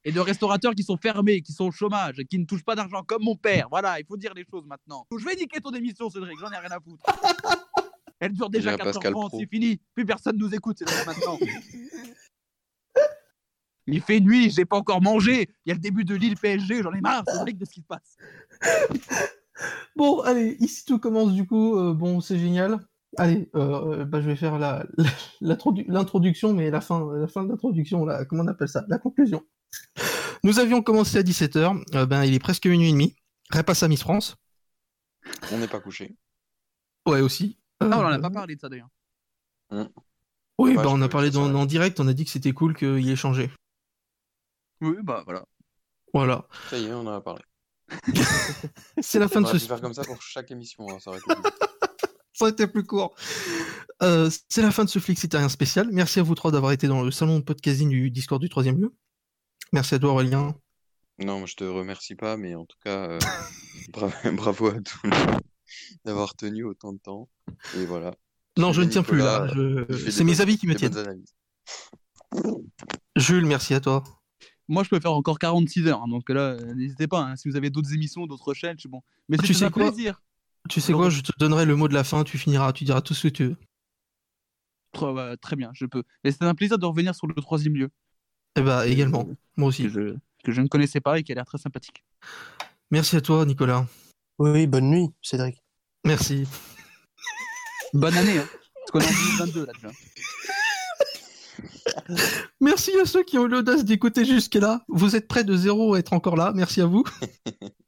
Et de restaurateurs qui sont fermés, qui sont au chômage, qui ne touchent pas d'argent comme mon père. Voilà, il faut dire les choses maintenant. Je vais niquer ton émission, Cédric, j'en ai rien à foutre. (laughs) Elle dure déjà Dirait 4 Pascal h Pro. c'est fini. Plus personne nous écoute, c'est maintenant. (laughs) Il fait nuit, j'ai pas encore mangé. Il y a le début de l'île PSG, j'en ai marre, Cédric, de ce qui se passe. (laughs) Bon, allez, ici tout commence du coup. euh, bon, c'est génial. Allez, euh, euh, bah, je vais faire la, (laughs) la- l'introduction, mais la fin, la fin de l'introduction, là, comment on appelle ça? La conclusion. Nous avions commencé à 17h, ben, il est presque minuit et demi. Repasse à Miss France. On n'est pas couché. Ouais, aussi. Ah, on en Euh, a pas parlé de ça d'ailleurs. Hum. Oui, Ouais, bah je on a parlé en direct, on a dit que c'était cool qu'il ait changé. Oui, bah voilà. Voilà. Ça y est, on en a parlé. (laughs) C'est la fin On de aurait ce pu faire comme ça pour chaque émission, hein, ça aurait été cool. (laughs) Ça aurait été plus court. Euh, c'est la fin de ce Flixitarien spécial. Merci à vous trois d'avoir été dans le salon de podcasting du Discord du troisième lieu. Merci à toi Aurélien. Non, je te remercie pas, mais en tout cas, euh, (laughs) bra- bravo à tout le monde d'avoir tenu autant de temps. Et voilà. Non, je ne tiens plus là. Je- C'est mes avis qui me tiennent. Jules, merci à toi. Moi, je peux faire encore 46 heures, hein, donc là, euh, n'hésitez pas. hein, si vous avez d'autres émissions, d'autres chaînes, je suis bon. Mais Tu c'était sais un quoi plaisir. Tu sais quoi, je te donnerai le mot de la fin, tu finiras, tu diras tout ce que tu veux. Très, bah, très bien, je peux. Et c'était un plaisir de revenir sur le troisième lieu. Eh bah également, moi aussi. Que je, que je ne connaissais pas et qui a l'air très sympathique. Merci à toi Nicolas. Oui, bonne nuit, Cédric. Merci. Bonne année, hein, parce qu'on est en 2022 là déjà. (laughs) Merci à ceux qui ont eu l'audace d'écouter jusque-là. Vous êtes près de zéro à être encore là. Merci à vous. (laughs)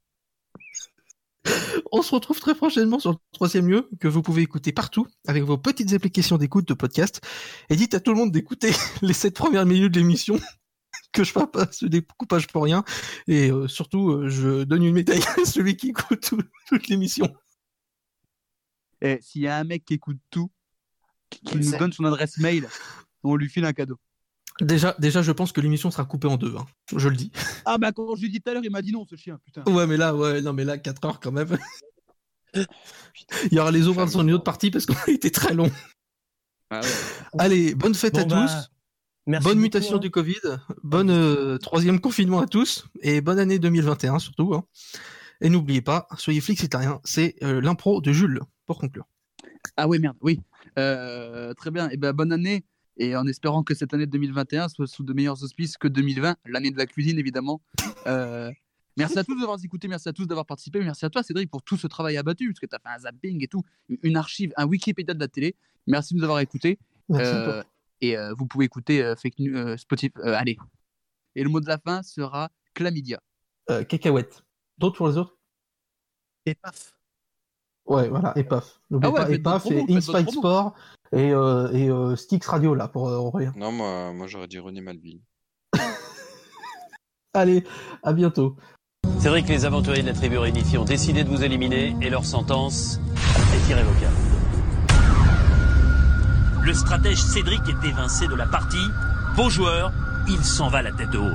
On se retrouve très prochainement sur le troisième lieu que vous pouvez écouter partout avec vos petites applications d'écoute de podcast. Et dites à tout le monde d'écouter (laughs) les sept premières minutes de l'émission que je fasse pas ce découpage pour rien. Et euh, surtout, euh, je donne une médaille à celui qui écoute tout- toute l'émission. Et s'il y a un mec qui écoute tout, qui, nous donne son adresse mail, on lui file un cadeau. Déjà, déjà, je pense que l'émission sera coupée en deux. hein. Je le dis. Ah bah quand je lui ai dit tout à l'heure, il m'a dit non ce chien, putain. Ouais, mais là, ouais, non, mais là, 4 heures quand même. (laughs) Il y aura les autres dans une autre partie parce qu'on a été très long. Ah ouais. Allez, bonne fête Bon, à bah, tous. merci bonne beaucoup, mutation hein. du Covid. Bonne euh, troisième confinement à tous. Et bonne année 2021 surtout. hein. Et n'oubliez pas, soyez flixitariens. C'est euh, l'impro de Jules pour conclure. Ah oui, merde, oui. Euh, très bien. Et ben bonne année. Et en espérant que cette année 2021 soit sous de meilleurs auspices que 2020, l'année de la cuisine évidemment. Euh, merci à tous d'avoir écouté, merci à tous d'avoir participé, merci à toi Cédric pour tout ce travail abattu, parce que tu as fait un zapping et tout, une archive, un Wikipédia de la télé. Merci de nous avoir écoutés. Euh, et euh, vous pouvez écouter euh, Fake News, euh, Spotify. euh, allez. Et le mot de la fin sera chlamydia. Euh, cacahuète. D'autres pour les autres? Et paf. Ouais, voilà, et paf. N'oubliez Ah ouais, pas et votre Inside promo. Sport et, euh, et euh, Styx Radio là pour euh. Non, moi, moi j'aurais dit René Malville. (laughs) Allez, à bientôt. Cédric, les aventuriers de la tribu réunifiée ont décidé de vous éliminer et leur sentence est irrévocable. Le stratège Cédric est évincé de la partie. Beau joueur, il s'en va la tête haute.